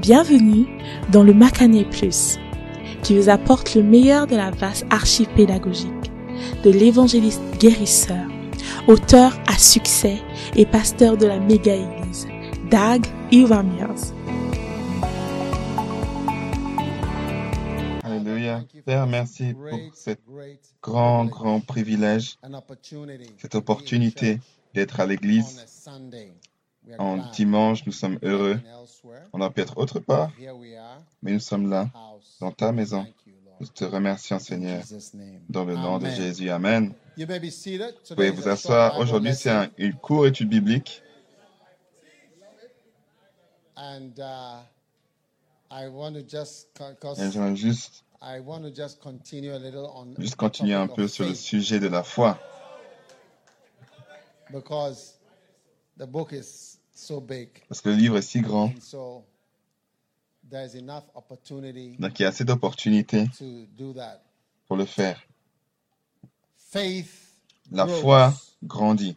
Bienvenue dans le Macané Plus, qui vous apporte le meilleur de la vaste archive pédagogique de l'évangéliste guérisseur, auteur à succès et pasteur de la méga-église, Dag Iwamiers. Alléluia. Père, merci pour cet grand, grand privilège, cette opportunité d'être à l'église. En dimanche, nous sommes heureux. On aurait pu être autre part, mais nous sommes là, dans ta maison. Nous te remercions, Seigneur, dans le nom de Jésus. Amen. Vous pouvez vous asseoir. Aujourd'hui, c'est un- une courte étude biblique. And uh, I want to just, co- 'cause Et j'aimerais juste, I want to just continue a little on juste continuer un peu of sur le sujet de la foi. because the book is Parce que le livre est si grand. Donc, il y a assez d'opportunités pour le faire. Faith La foi grandit.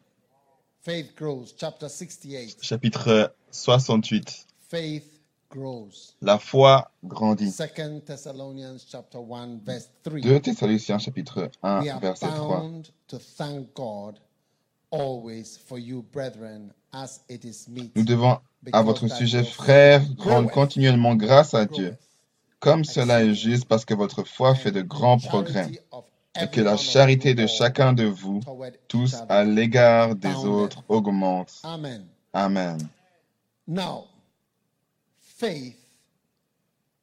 Faith grows. Chapter 68. Chapitre 68. Faith grows. La foi grandit. Second Thessalonians chapter 1 verse 3. 2 Thessaloniciens chapitre 1 We are verset 3. Nous devons, à votre sujet, frères, rendre continuellement grâce à Dieu, comme cela est juste parce que votre foi fait de grands progrès, et que la charité de chacun de vous, tous à l'égard des autres, augmente. Amen. Amen. Now, faith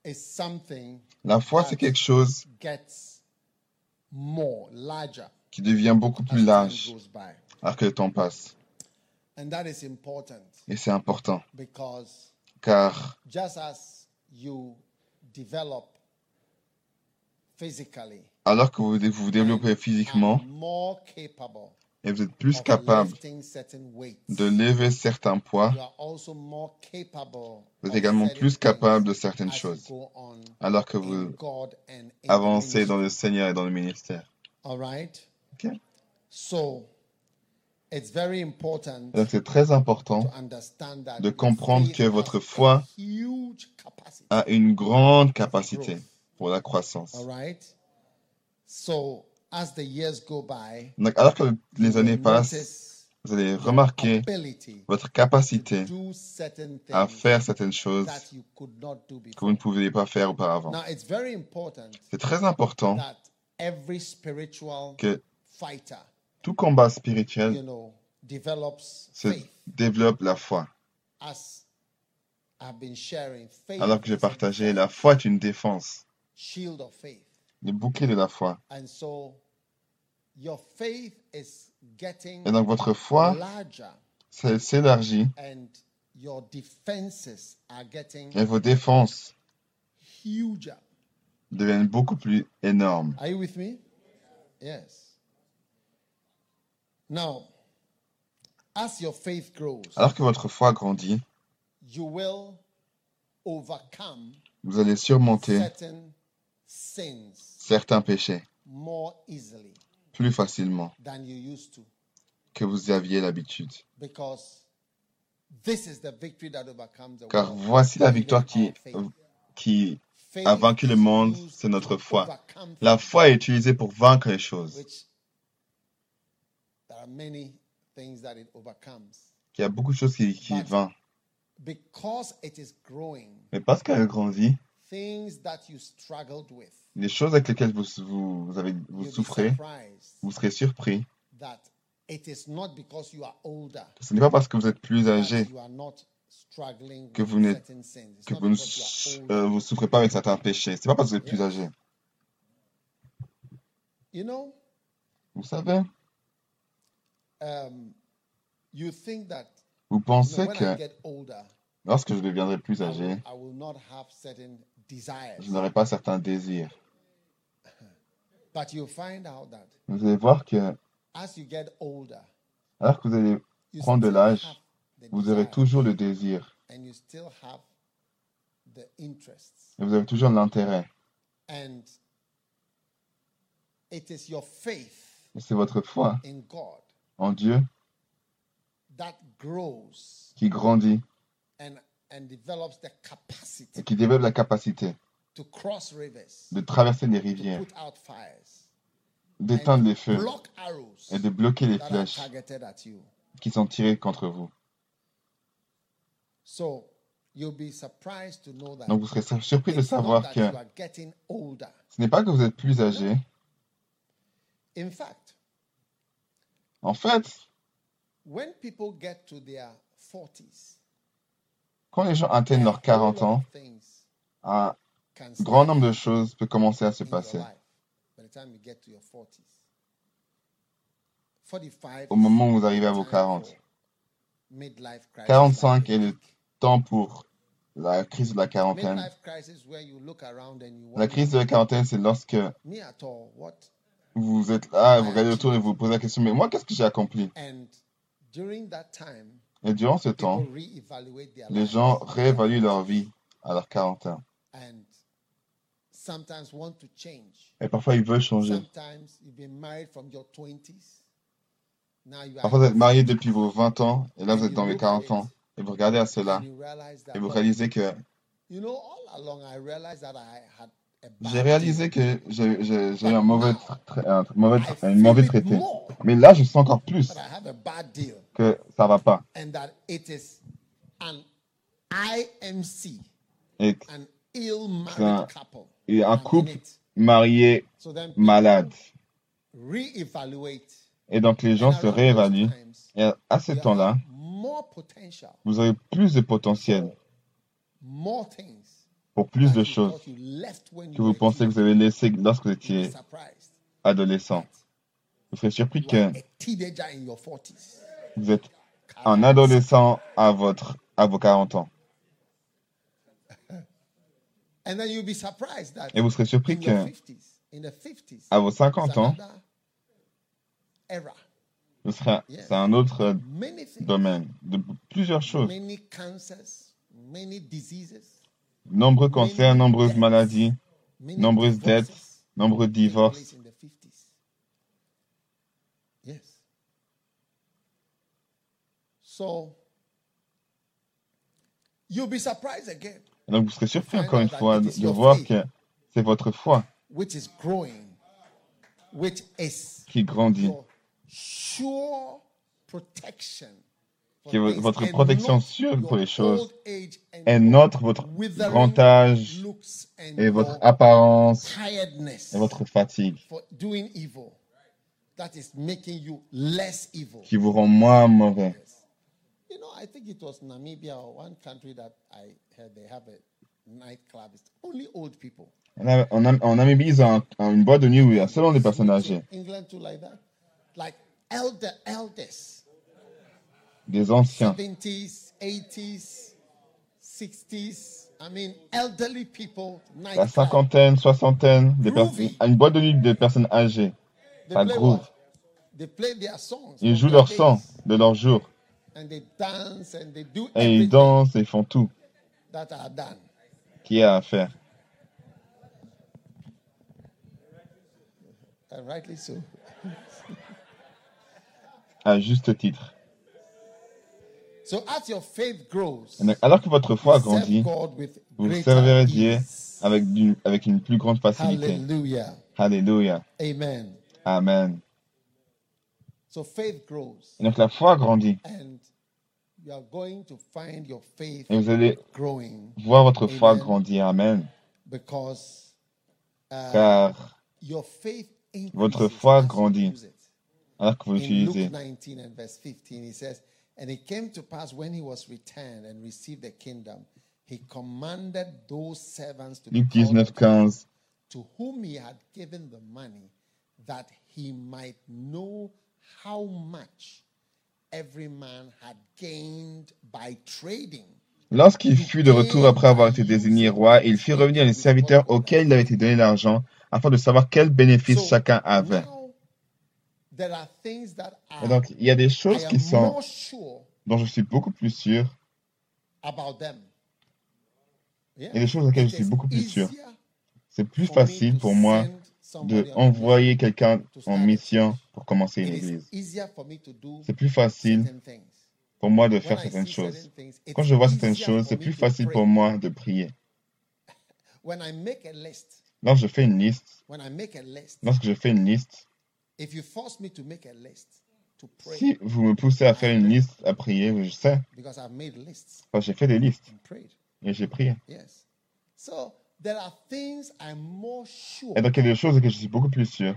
is something La foi, c'est quelque chose qui devient beaucoup plus large alors que le temps passe. And that is important Et c'est important, because car just as you develop physically, alors que vous vous développez physiquement are more capable et vous êtes plus of capable lifting certain weights. de lever certains poids, You are also more capable vous êtes of également certain plus things capable de certaines choses, go on alors que vous God and in avancez dans le Seigneur et dans le ministère. All c'est très important to understand that de your comprendre faith que has votre a foi a une grande capacité pour la croissance. All right? So as the years go by, Donc alors que les années passent, vous allez your remarquer votre capacité to do certain à things faire certaines choses that you could not do que vous before. ne pouviez pas faire auparavant. Now it's very important C'est très important that every spiritual que fighter, tout combat spirituel se développe la foi. Alors que j'ai partagé, la foi est une défense, le bouclier de la foi. Et donc votre foi s'élargit et vos défenses deviennent beaucoup plus énormes. Are you with me? Yes. Now, as your faith grows, Alors que votre foi grandit, you will overcome vous allez surmonter certain sins certains péchés more easily plus facilement than you used to que vous aviez l'habitude. because this is the victory that overcomes the Car world. voici la victoire qui, qui a vaincu le is monde, used c'est notre to foi. overcome La things, foi est utilisée pour vaincre les choses. which there are many things that it overcomes. Il y a beaucoup de choses qui, qui vainquent. Because it is growing, Mais parce qu'elle grandit, things that you struggled with, les choses avec lesquelles vous, vous, vous avez, vous souffrez, vous serez surpris. that it is not because you are older Ce n'est pas parce que vous êtes plus that âgé que with vous que vous ne euh, vous souffrez pas avec certains péchés. C'est pas parce que vous êtes plus âgé. You know, Vous savez, um, you think that vous you know, pensez que get older, lorsque je deviendrai plus âgé, will, I will not have certain desires. je n'aurai pas certains désirs. But you find out that Vous allez voir que as you get older, alors que vous allez you prendre de l'âge, have the vous aurez toujours le désir and you still have the interests. et vous avez toujours l'intérêt. And it is your faith Et c'est votre foi in God en Dieu that grows qui grandit and and develops the capacity et qui développe la capacité to cross rivers, de traverser les to rivières, d'éteindre les feux et de bloquer les flèches qui sont tirées contre vous. So you'll be surprised to know that Donc vous serez surpris de savoir que ce n'est pas que vous êtes plus âgé. En fait, when people get to their 40s, quand les gens atteignent leurs 40 ans, things un grand nombre de choses peut commencer à se passer. life by the time you get to your 40s. 45 Au moment où vous arrivez à vos time 40. for midlife crisis 45 like est le temps pour la crise de la quarantaine. La crise de la quarantaine, c'est lorsque vous êtes là, vous regardez autour et vous vous posez la question, mais moi, qu'est-ce que j'ai accompli? And during that time, Et durant ce temps, people reevaluate their les gens réévaluent leur vie à leur quarantaine. and sometimes want to change. Et parfois, ils veulent changer. Sometimes you've been married from your 20s. Now you are Parfois, vous êtes marié 50s, depuis vos 20 ans, et là, vous and êtes you dans les look at 40 ans, et vous regardez à cela, et vous réalisez que j'ai réalisé que j'ai un mauvais, tra- un mauvais, I un feel mauvais it traité. Mais là, je sens encore plus que ça va pas. and that it is an IMC, Et, un- et un couple marié, malade. Et donc, les gens se réévaluent. Et à, ce temps-là, vous aurez plus de potentiel pour plus de choses que vous pensez que vous avez laissé lorsque vous étiez adolescent. Vous serez surpris que are a teenager in your 40s. vous êtes un adolescent à, votre, à vos 40 ans. And then you'll be surprised that Et vous serez surpris que 50s, in the 50s, à vos it's 50 ans, ce sera, c'est un autre domaine de plusieurs choses. Nombreux cancers, nombreuses maladies, nombreuses dettes, nombreux divorces. in the 50s. Yes. So you'll be surprised again, Et donc vous serez surpris encore une fois de, voir que c'est votre foi which is growing, which is qui grandit, qui est votre protection sûre pour les choses, et notre votre grand âge et votre apparence et votre fatigue for doing evil that is making you less evil. qui vous rend moins mauvais. You know, I think it was Namibia or one country that I heard they have a nightclub. It's only old people. En, en en Namibie, ils ont un- une boîte de nuit où il y a seulement des personnes âgées, England too, like that. Like elder elders, des anciens, 70s, 80s, 60s. I mean, elderly people. la cinquantaine, soixantaine, des personnes, une boîte de nuit de personnes âgées. They ça play groove. Ils jouent leur sang de leur jour And they dance and they do et ils dansent et ils font tout y a à faire? À juste titre. Donc, alors que votre foi grandit, vous servirez Dieu avec, du- avec une plus grande facilité. Alléluia. Amen. Amen. So faith grows. Et donc la foi grandit. And you are going to find your faith Et vous allez growing voir votre foi Amen. grandir. Amen. because uh, Car your faith increases Votre foi grandit. alors que vous l'utilisez, 19 and verse 15, he says, And it came to pass when he was returned and received the kingdom, he commanded those servants to be called 19, unto him, 15. to whom he had given the money, that he might know how much every man had gained by trading. Lorsqu'il fut de retour après avoir été désigné roi, il fit revenir les serviteurs auxquels il avait été donné l'argent, afin de savoir quel bénéfice chacun avait. now, there are things that Et donc, il y a des choses qui sont, dont je suis beaucoup plus sûr, about them. Yeah? et des choses auxquelles je suis is beaucoup plus sûr. C'est plus for me facile to pour moi de on a envoyer quelqu'un en a mission pour commencer une église. C'est plus facile pour moi de When faire I certaines choses. Quand je vois certaines choses, c'est plus facile pour moi de prier. A Lorsque je fais une liste, when I make a list, lorsque je fais une liste, si vous me poussez à faire une liste à prier, je sais, because I've made lists parce que j'ai fait des listes et j'ai prié. Yes. So there are things I'm more sure. Et donc il y a des choses que je suis beaucoup plus sûr.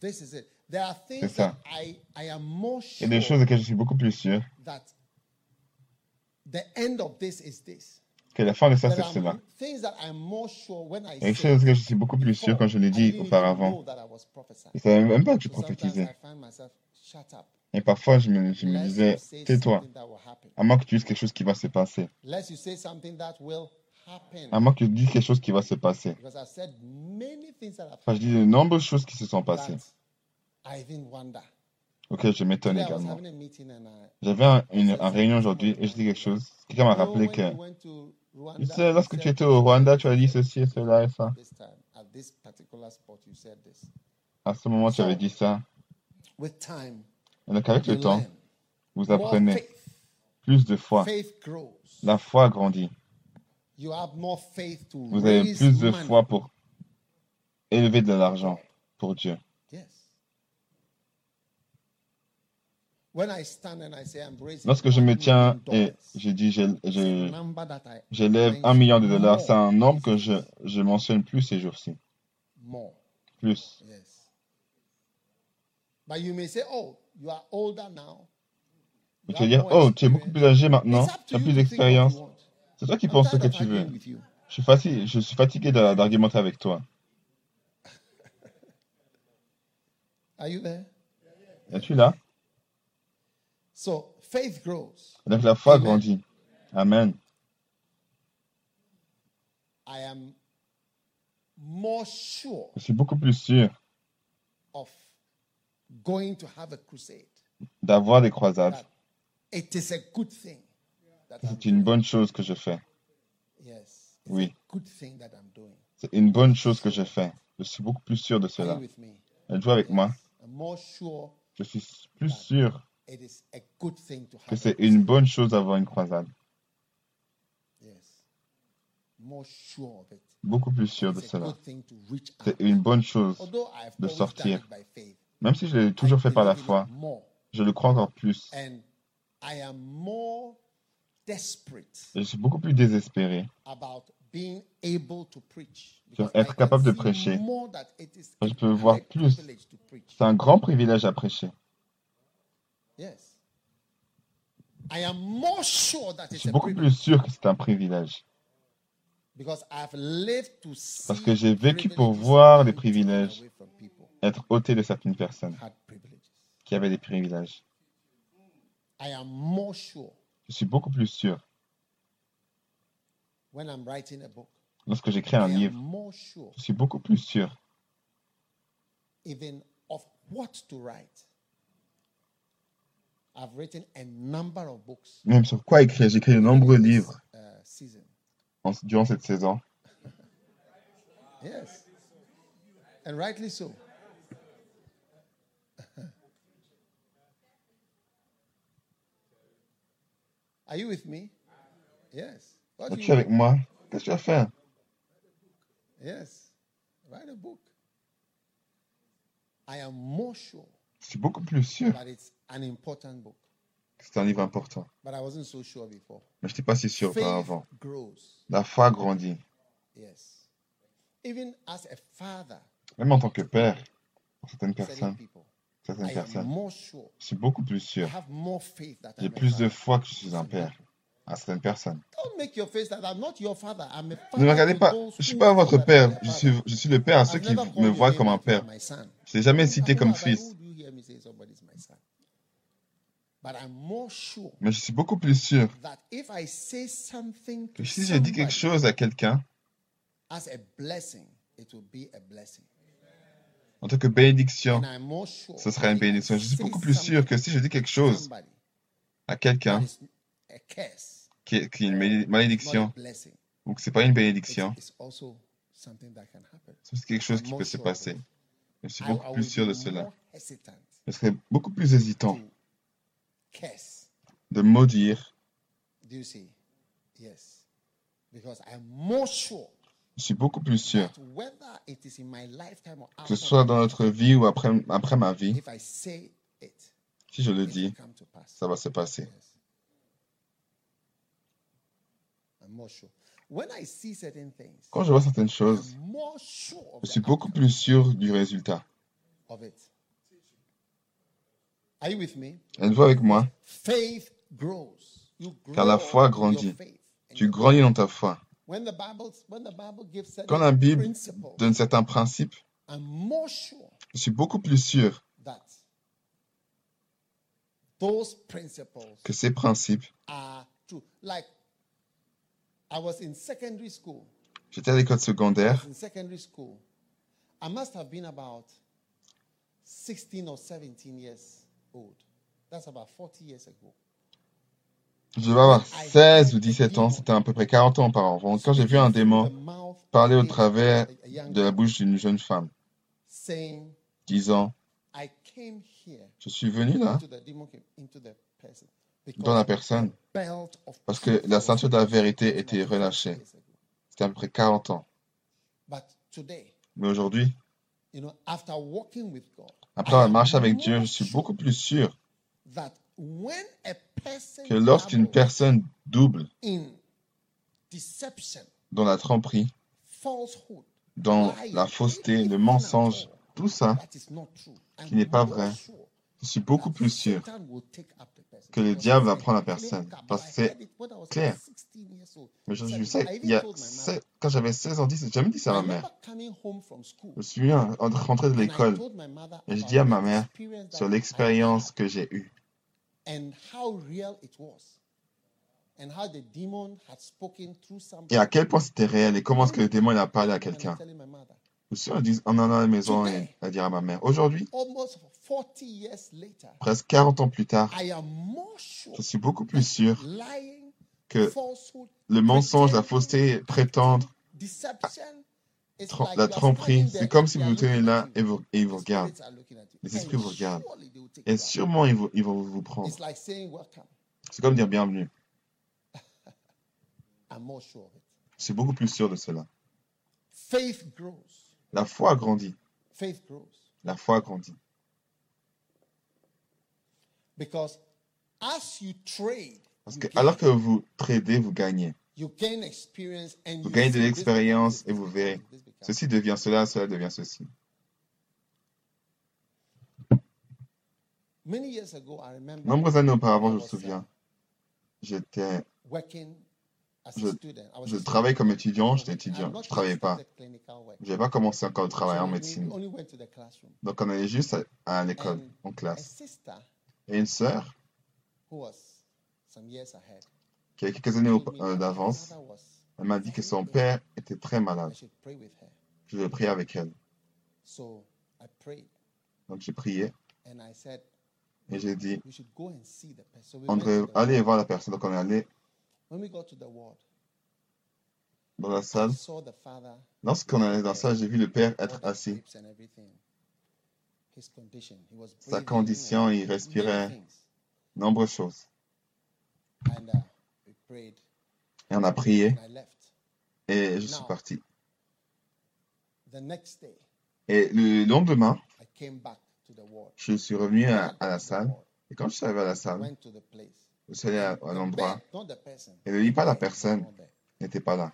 This is it. There are things ça. Il y a des choses que je suis beaucoup plus sûr that the end of this is this. Que la fin de ça, I Il y a des choses que je suis beaucoup plus sûr quand je l'ai dit auparavant. Je ne savais même pas que je prophétisais. Et parfois, je me, je me Lest disais, tais-toi, something that will happen. à moins que tu dises quelque chose qui va se passer. Lest you say something that will happen. À moins que tu dises quelque chose qui va se passer. Have Enfin, je dis de nombreuses choses qui se sont passées. Ok, je m'étonne également. J'avais un- une, réunion aujourd'hui et je dis quelque chose. Quelqu'un m'a rappelé que, Rwanda, tu sais, lorsque tu étais au Rwanda, tu as dit ceci et cela et ça. À ce moment, tu avais dit ça. Et donc, avec le temps, vous apprenez plus de foi. La foi grandit. You have more faith to Vous avez plus de foi pour élever de l'argent pour Dieu. Yes. When I stand and I say I'm raising Lorsque je me tiens et je dis j'élève un million de dollars, c'est un nombre que je, je mentionne plus ces jours-ci. more. Plus. Yes. But you may say, oh, you are older now. Et You tu vas dire, oh, tu es beaucoup plus âgé maintenant, tu as plus d'expérience. C'est toi qui I'm penses ce que tu veux. Je suis, fatigué, je suis fatigué d'a- d'argumenter avec toi. Are you there? Es-tu là? So faith grows. Et donc la foi Amen. grandit. Amen. I am more sure Je suis beaucoup plus sûr of going to have a crusade. d'avoir des croisades. That it is a good thing. That I'm C'est une bonne chose que je fais. Yes. It's Oui. a good thing that I'm doing. C'est une bonne chose que je fais. Je suis beaucoup plus sûr de Are cela. with me? Êtes-vous avec moi? I'm more sure Je suis plus sûr it is a good thing to have. que c'est une bonne chose d'avoir une croisade. Yes. More sure of it. Beaucoup plus sûr de It's a cela. good thing to reach out. C'est une bonne chose. De sortir. Même si je l'ai toujours fait par la foi, je le crois encore plus. And I am more desperate Et je suis beaucoup plus désespéré. about being able to preach. Sur être capable de prêcher. Je peux voir plus. C'est un grand privilège à prêcher. Yes. I am more sure that Je it's suis beaucoup plus sûr que c'est un privilège. because I've lived to see Parce que j'ai vécu pour voir les privilèges. Être ôté de certaines personnes qui avaient des privilèges. I am more sure Je suis beaucoup plus sûr. Lorsque j'écris un livre, je suis beaucoup plus sûr I've written a number of books même sur quoi écrire. J'ai écrit de nombreux livres uh, season. en- durant cette saison. Yes. And rightly so. Are you with me? Yes. What do Es-tu you avec moi? Qu'est-ce que tu as fait? Yes. Write a book. I am more sure Je suis beaucoup plus sûr c'est un livre important. Mais je n'étais pas si sûr auparavant. grows. La foi grandit. Même en tant que père, pour certaines certain personnes, certaines personnes, je suis beaucoup plus sûr. J'ai plus de foi que je suis un père à certaines personnes. Ne me regardez pas, je ne suis pas votre père, je suis, je suis le père à ceux qui me voient comme un père. Je n'ai jamais I've cité comme fils, hear me say somebody's my son? But I'm more sure mais je suis beaucoup plus sûr that if I say something que to si je dis quelque chose à quelqu'un, as a blessing, it will be a blessing. en tant que bénédiction, And I'm more sure ce sera that une if I bénédiction. Je suis say beaucoup plus sûr que si je dis quelque something to chose à quelqu'un qui est, une malédiction ou que c'est pas une bénédiction, c'est quelque chose qui peut se passer. Je suis beaucoup plus sûr de cela. Je serais beaucoup plus hésitant de maudire. Do you see? Yes. Because I'm more sure Je suis beaucoup plus sûr que ce soit dans notre vie ou après, après ma vie, if I say it, si je le dis, ça va se passer. Yes. I'm more sure. When I see certain things, Quand je vois certaines choses, I'm more sure of, je suis beaucoup plus sûr du résultat. Are you with me? Êtes-vous avec moi? Faith grows. You grow Car la foi grandit. Tu grandis dans ta foi. When the Bible, when the Bible gives certain Quand la Bible donne certains principes, I'm more sure je suis beaucoup plus sûr that those principles que ces principes, are true. Like I was in secondary school. j'étais à l'école I secondaire, was in secondary school. I must have been about 16 or 17 years old. That's about 40 years ago. je devais avoir 16 ou 17 ans, c'était à peu près 40 ans auparavant, quand j'ai vu un démon parler au travers de la bouche d'une jeune femme, disant, I came here je suis venu là, dans la personne, parce que la ceinture de la vérité était relâchée. 40 years ago. C'était à peu près 40 ans. Mais aujourd'hui, après I avoir am marché avec Dieu, je suis beaucoup plus sûr que lorsqu'une personne double dans la tromperie, dans la fausseté, le mensonge, tout ça, qui n'est pas vrai, je suis beaucoup plus sûr Que le diable va prendre la personne. Parce que c'est clair. 16 years old. Mais je, even il y a, quand j'avais 16 ans, 10, j'ai jamais dit ça à ma mère. Je suis venu en- en- rentré de l'école et je dis à ma mère sur l'expérience que j'ai eue et à quel point c'était réel et comment est-ce que le démon a parlé à quelqu'un. Mother. Je suis en allant à la maison et à dire à ma mère. Aujourd'hui, Almost 40 years later, presque 40 ans plus tard, je suis beaucoup plus sûr que le mensonge, la fausseté, prétendre, la tromperie, c'est comme si vous vous tenez là et vous, et ils vous regardent. Les esprits vous regardent. Et sûrement, ils, vont- ils vont vous prendre. C'est comme dire bienvenue. Je suis beaucoup plus sûr de cela. La foi grandit. La foi grandit. Because as you trade, Parce que alors que vous tradez, vous gagnez. You gain experience and Vous gagnez de l'expérience et vous verrez. Ceci devient cela, cela devient ceci. Nombreuses années auparavant, je me souviens, j'étais, Je- je travaillais student. comme étudiant, j'étais étudiant, je travaillais yet pas. Je n'avais pas commencé encore à travailler So en médecine. Donc on allait juste à, à l'école, en classe. Et une sœur, qui avait quelques années euh, d'avance, elle m'a dit que son père était très I malade. Je devais prier avec elle. So I prayed Donc j'ai prié and I said, et j'ai dit, we should go and see the person. So we on devrait aller voir la personne. Donc on est allé When we got to the ward, dans la I salle. saw the father Lorsqu'on allé dans la salle, j'ai vu le père être assis. Sa condition, il respirait nombreuses choses. Uh, Et on a prié et je suis parti. Et le lendemain, je suis revenu à, la salle. Et quand je suis arrivé à la salle, suis allé à, l'endroit, et le lit, pas la personne, n'était pas là.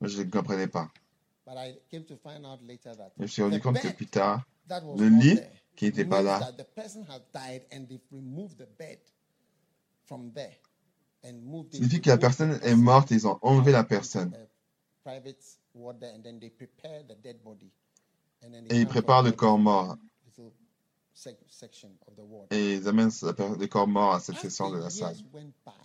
Moi, je ne comprenais pas. Je me suis rendu compte que plus tard, le lit qui n'était pas là, signifie que la personne est morte et ils ont enlevé la personne. Et ils préparent le corps mort. little sec- section of the ward. Et ils amènent la per- le corps mort à cette section de la salle.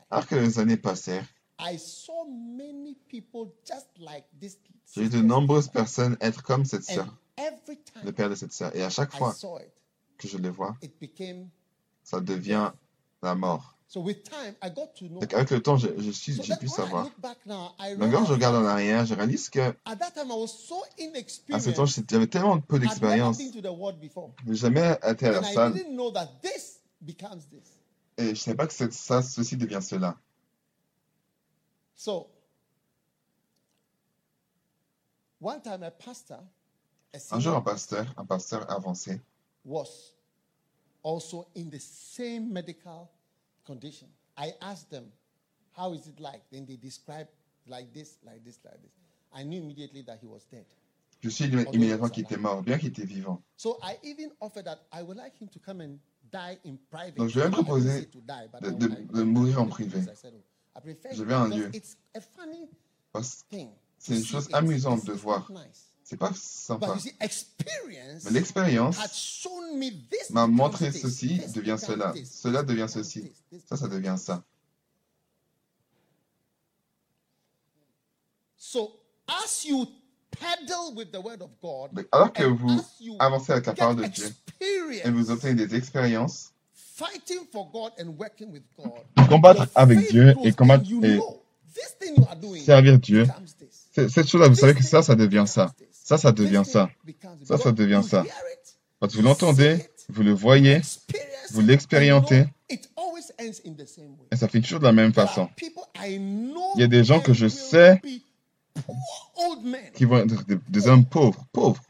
Alors que les années passèrent, I saw many people just like this. j'ai vu de nombreuses personnes être comme cette sœur, le père de cette sœur. Et à chaque fois que je les vois, ça devient la mort. So with time I got to know. Donc avec le temps, je, je suis- j'ai pu savoir. Donc quand je regarde en that arrière, je réalise que à ce temps, j'avais tellement peu d'expérience. Je n'ai jamais été à la I salle. didn't know that this becomes this. Et je ne savais pas que ça, ceci devient cela. So, one time a pastor, a Un jour, un pasteur, un pasteur avancé, was also in the same medical condition. I asked them, How is it like? Then they described like this, like this, like this. I knew immediately that he was dead. je immédiatement qu'il était mort, bien qu'il était vivant. So I even offered that I would like him to come and die in private. Donc, je lui ai proposé de- mourir en privé. Oh, Je funny Parce- thing. C'est une chose amusante de voir. C'est pas sympa. you see, experience Mais l'expérience m'a montré ceci devient cela, cela devient ceci, ça, ça devient ça. So as you pedal with the word of God, Donc, alors que vous avancez avec la parole de Dieu et vous obtenez des expériences, fighting for God and working with God, combattre avec Dieu et combattre et servir Dieu, cette chose-là, vous savez que ça, ça devient ça. Ça, ça devient ça. Ça, ça devient ça. que vous l'entendez, vous le voyez, vous l'expérimentez. et ça finit toujours de la même façon. Il y a des gens que je sais. Qui vont être des, hommes pauvres, pauvres.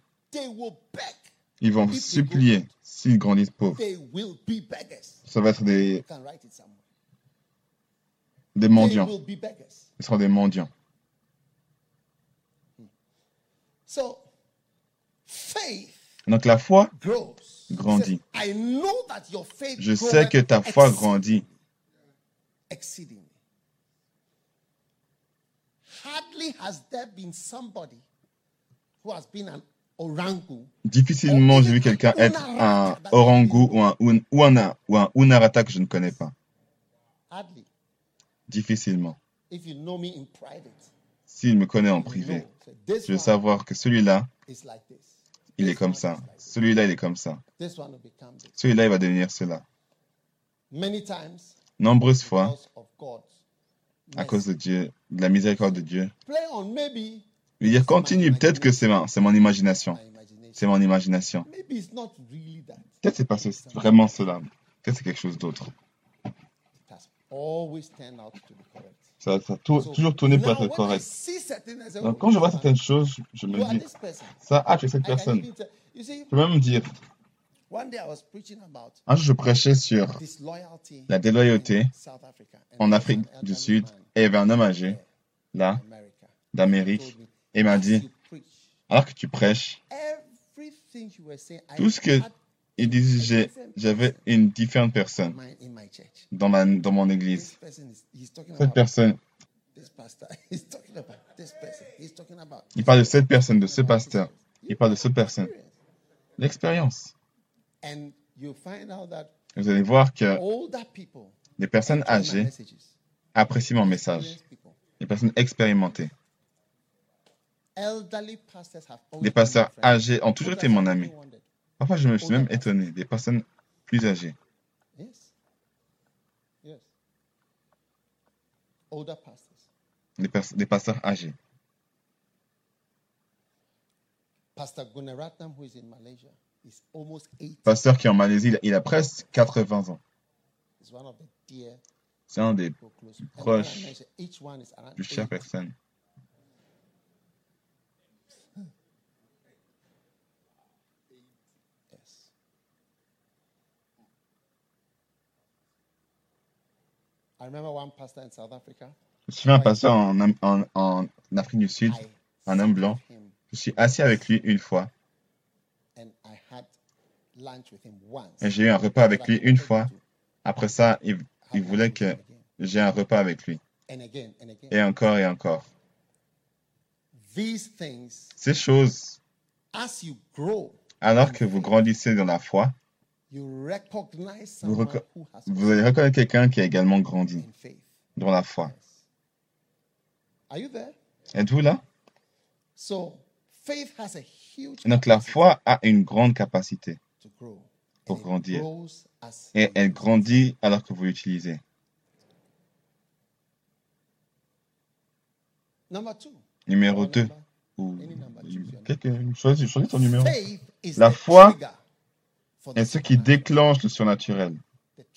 Ils vont supplier s'ils grandissent pauvres. Ça va être des, des mendiants. Ils seront des mendiants. So faith Donc la foi. Grandit. Je sais que ta foi grandit. exceedingly. Hardly has there been somebody who has been an orangu Difficilement, j'ai vu quelqu'un être un orangu ou un, un- ou un, ou un unarata que je ne connais pas. Difficilement. S'il me connaît en privé, je veux savoir que celui-là, il est comme ça. Celui-là, il est comme ça. This one will become this. Celui-là, il va devenir cela. Many times, Nombreuses fois, because of God's à cause de Dieu, de la miséricorde de Dieu. Il dit, continue, peut-être que c'est mon imagination. C'est mon imagination. Maybe it's not really that. Peut-être c'est pas vraiment cela. Peut-être c'est quelque chose d'autre. Ça, ça a toujours tourné pour être correct. Donc quand je vois certaines choses, je me dis, ça, ah, tu es cette personne. Je peux même dire, un jour je prêchais sur la déloyauté en Afrique du Sud et il y avait un homme âgé, là, America. d'Amérique, et il m'a dit, alors que tu prêches, Tout ce que il disait, j'avais une différente personne dans, ma, dans mon église. Cette personne, il parle de cette personne, de ce pasteur. Il parle de cette personne. L'expérience. Vous allez voir que les personnes âgées apprécient mon message. Les personnes expérimentées. Les pasteurs âgés ont toujours été mon ami. Parfois, je me suis même étonné. Des personnes plus âgées. Des, pers- des pasteurs âgés. Pastor Gunaratnam, who is in Malaysia, is almost 80. Pasteur qui est en Malaisie, il a, il a presque 80 ans. C'est un des who close. And Proche. when I mention, each one is around plus chères 80. personnes. Yes. I remember one pastor in South Africa. Je suis un pasteur en, en, en Afrique du Sud. I un homme blanc. Je suis assis avec lui une fois and I had lunch with him once. et j'ai eu un repas avec lui une fois. Après ça, il, il voulait que j'ai un repas avec lui. And again and again. Et encore et encore. These things, Ces choses, as you grow, alors que vous grandissez dans la foi, Vous has vous allez reconnaître quelqu'un qui a également grandi dans la foi. Yes. Are you there? Êtes-vous là? So faith has a huge Donc la foi a une grande capacité pour grandir. et elle grandit alors que vous l'utilisez. Numéro or 2. number- Ou Any number, choose your quelque, choisis, choisis ton numéro. La foi est ce qui déclenche le surnaturel.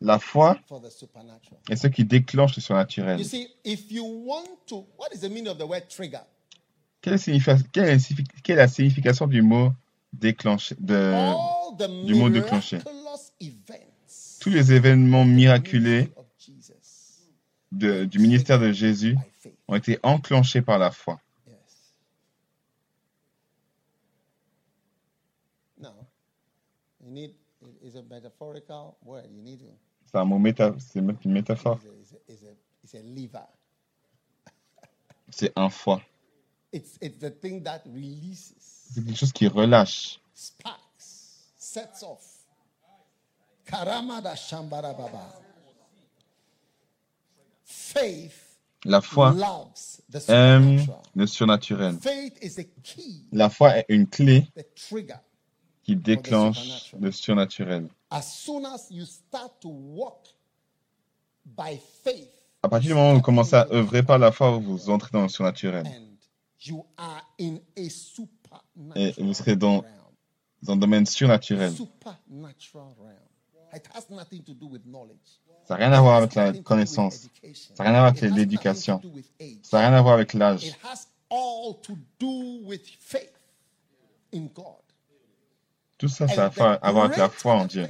La foi est ce qui déclenche le surnaturel. You see, if you want to, what is the meaning of the word trigger? Quelle est, la signification du mot déclenché de du mot events tous les événements miraculés du ministère de Jésus ont été enclenchés par la foi. C'est un mot méta, une métaphore. C'est un foi. It's, it's the thing that releases, C'est quelque chose qui relâche. sparks, sets off. Karamada Shambara Baba. Faith La foi aime le surnaturel. La foi est une clé qui déclenche le surnaturel. As soon as you start to walk by faith, À partir du moment où vous commencez à œuvrer par la foi, vous entrez dans le surnaturel. and you are in a supernatural Et vous serez dans-. Dans le domaine surnaturel. Ça n'a rien à voir avec la connaissance. Ça n'a rien à voir avec l'éducation. Ça n'a rien à voir avec l'âge. It has all to do with faith in God. Tout ça, ça a à voir avec la foi en Dieu.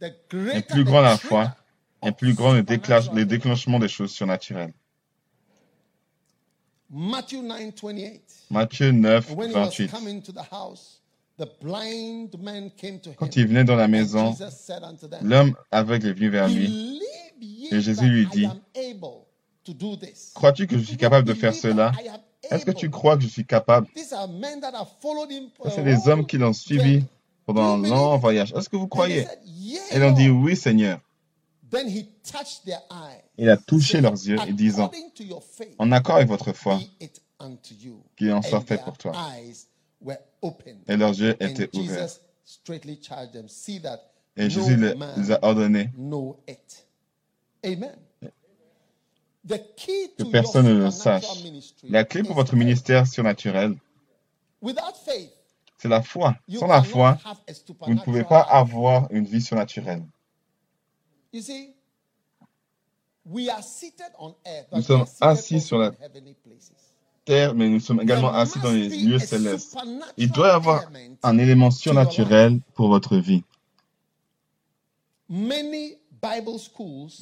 Et plus grand la foi, et plus grand le, le déclenchement des choses surnaturelles. Matthew 9 28. Matthieu 9, And when he was 28. Coming to the house, the blind man came to him. Quand il venait dans la maison, Jesus said unto them, l'homme aveugle est venu vers lui. Et Jésus that lui I dit, am able to do this. Crois-tu que je suis capable de faire Believe cela? that I am Est-ce que tu crois que je suis capable? These are men that have followed him for Ça, C'est des hommes long qui l'ont suivi pendant un long voyage. Est-ce que vous croyez? said, "Yea, Et ils ont dit Lord." oui, Seigneur. Then he touched their eyes. Il a touché leurs yeux et disant, en accord avec votre foi, qu'il en soit fait pour toi. Et leurs yeux étaient ouverts. Et Jésus les a ordonné know it. Amen. The key que personne ne le sache. La clé pour votre ministère surnaturel, Without faith, c'est la foi. Sans la foi, vous ne pouvez pas avoir une vie surnaturelle. Nous sommes assis sur la places. Terre, mais nous sommes également assis dans les lieux célestes. Il doit y avoir un élément surnaturel pour votre vie.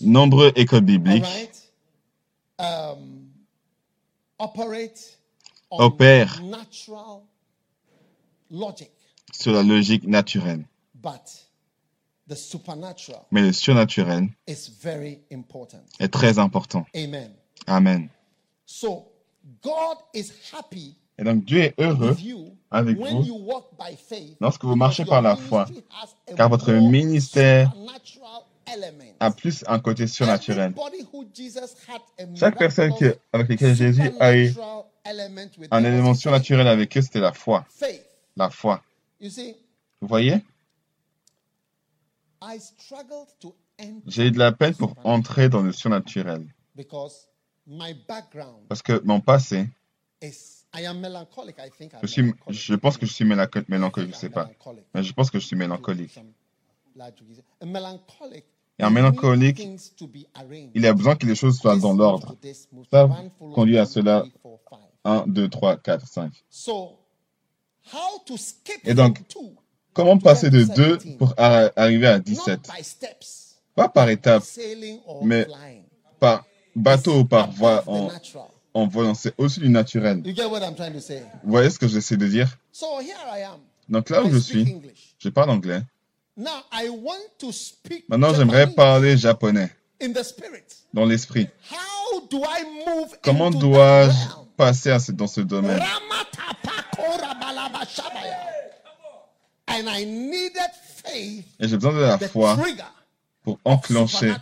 Nombreux écoles bibliques um, Opèrent. sur la logique naturelle. but the supernatural Mais le surnaturel is very important. est très important. Amen. Amen. So God is happy Et donc Dieu est heureux with you avec when vous you walk by faith. lorsque vous marchez par la foi, car votre ministère a plus un côté surnaturel. Chaque personne miraculous avec laquelle Jésus a eu un élément surnaturel avec eux, c'était la foi. La foi. Vous voyez? I struggled to enter J'ai eu de la peine pour entrer dans le surnaturel. Parce que mon passé, je, suis, je pense que je suis mélanco- mélancolique, je think sais pas. Mais je pense que je suis mélancolique. Et un mélancolique. Il a besoin que les choses soient dans l'ordre. Ça conduit à cela. three, four, five. 1, 2, 3, 4, 5. So, how to skip Et donc, Comment passer de 2 pour arriver à not 17 by steps, Pas par étapes, mais par bateau par voie en, en volant, c'est aussi du naturel. Vous voyez ce que j'essaie de dire? Donc là où je suis, je parle anglais. Maintenant, j'aimerais parler japonais. dans l'esprit. Comment dois-je passer dans ce domaine? Et j'ai besoin de la foi pour enclencher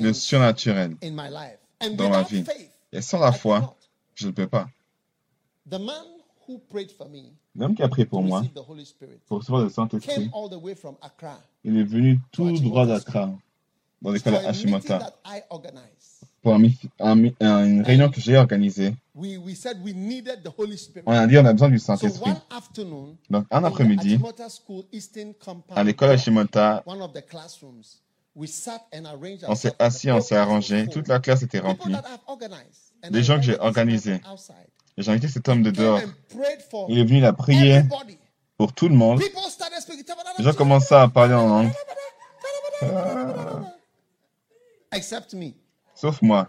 le surnaturel dans ma vie. Et sans la foi, je ne peux pas. The man who prayed for me L'homme qui a prié pour moi, pour recevoir le Saint-Esprit, all the way from Accra il est venu tout droit d'Accra, dans l'école Hashimota, pour un un une réunion que j'ai organisée, we, we said we needed the Holy Spirit. on a dit on a besoin du Saint-Esprit. Donc, un après-midi, à l'école Hashimota, on s'est assis, on s'est arrangé. Toute la classe était remplie. Des gens que j'ai organisés. j'ai invité cet homme de dehors. Il est venu, il a prié everybody. pour tout le monde. Les gens commençaient à parler en langue, Except me. sauf moi.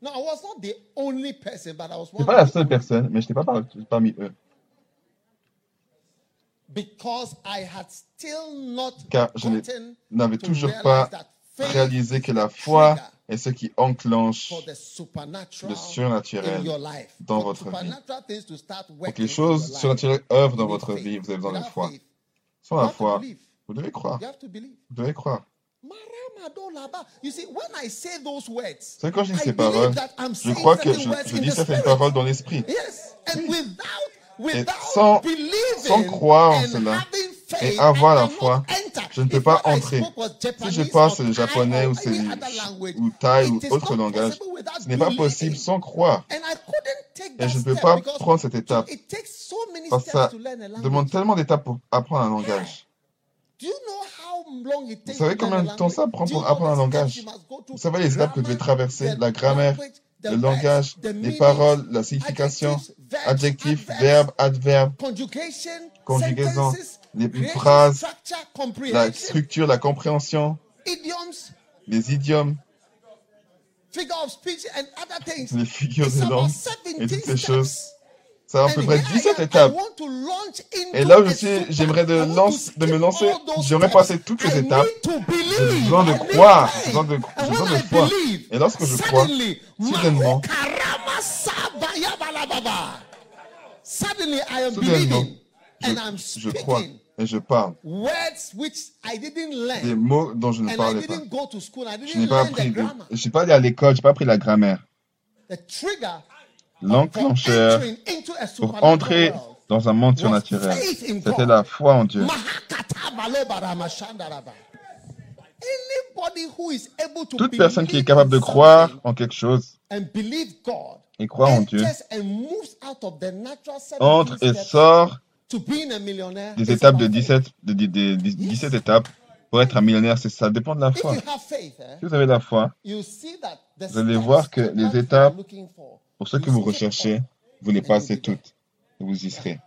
No, I was not the only person, but I was Je one pas la seule personne, mais je n'étais pas par- parmi eux. because I had still not Car je n'avais to toujours pas that faith réalisé is que la foi est ce qui enclenche for the supernatural le surnaturel in your life. dans votre vie. Pour que les in choses your life, surnaturelles œuvrent dans votre vie, vous avez besoin de foi. Sans la have to foi, believe. vous devez croire. You have to believe. Vous devez croire. Maramadolaba. You see, when I say those words, C'est quand je dis I ces believe paroles, that I'm je crois que je, je dis certaines paroles dans l'esprit. Sans- sans croire en cela et avoir la foi, je ne peux pas entrer. Si je parle le japonais ou c'est ou thaï ou autre langage, ce n'est pas possible sans croire. Et je ne peux pas prendre cette étape parce que ça to learn a language. demande tellement d'étapes pour apprendre un langage. Do you know how long it takes savez combien de temps ça prend pour apprendre un langage? Vous savez les étapes que vous devez traverser, la grammaire, le langage, les paroles, la signification, verbes, adverbes, conjugation, conjugaison, les phrases, structure, la structure, la compréhension, les idiomes, figure of speech, and other things. les figures de langue 17 et toutes ces choses. Ça a à peu près here I 17 am, I étapes. Et là où je a suis, super- j'aimerais de, lance- de me lancer, steps. passer toutes ces étapes. J'ai besoin de croire, j'ai besoin de, besoin de foi. Et lorsque je crois, soudainement, soudainement, je, je crois et je parle des mots dont je ne parlais pas. Je n'ai pas appris, je suis pas allé à l'école, j'ai pas appris la grammaire. L'enclencheur pour entrer dans un monde surnaturel, c'était la foi en Dieu. Mahakata balobara mashandaraba. Anybody who is able to Toute personne qui est capable de croire en quelque chose and believe God et croire en Dieu enters and moves out of the natural 17 entre et sort to being a millionaire des étapes de about faith. 17, de, de- de- de 17 étapes pour être un millionnaire. Ça dépend de la foi. you have faith, eh, Si vous avez la foi, you see that the Vous allez voir que les étapes, pour ce que vous recherchez, vous les passez toutes et vous y serez.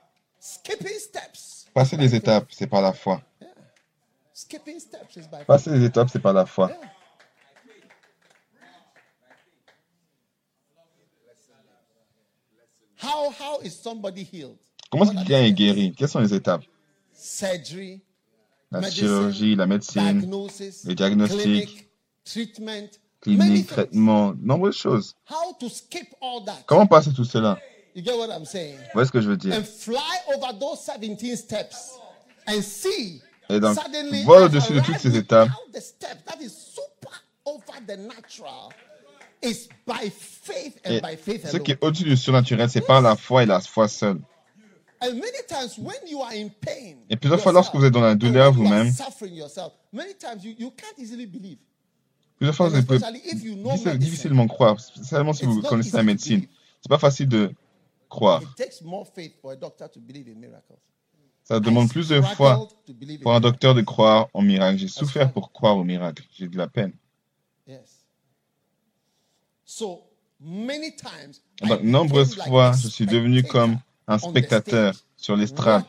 Passer les étapes, c'est par la foi. Passer les étapes, c'est par la foi. Comment est-ce que quelqu'un est guéri? Quelles sont les étapes? La chirurgie, la médecine, diagnosis, les diagnostics, clinic, treatment, many clinique, things. traitement, nombreuses choses. How to skip all that? Comment passer tout cela? You get what I'm saying? Vous voyez ce que je veux dire? And fly over those 17 steps and see. Et donc, I've au-dessus de toutes ces étapes. without the steps that is super over the natural. It's by faith and Et by faith ce qui est au-dessus du surnaturel, c'est par la foi et la foi seule. And many times when you are in pain, Et plusieurs fois, lorsque vous êtes dans la douleur vous-même, plusieurs fois, vous pouvez difficilement croire, spécialement si vous connaissez la médecine. C'est pas facile de croire. It takes more faith for a doctor to believe in miracles. Ça demande plus de foi pour un miracles. docteur de croire en miracle. J'ai souffert pour croire au miracle. J'ai de la peine. Yes. So many times, I Donc, became nombreuses like fois, a je suis devenu comme un on the spectateur sur l'estrade,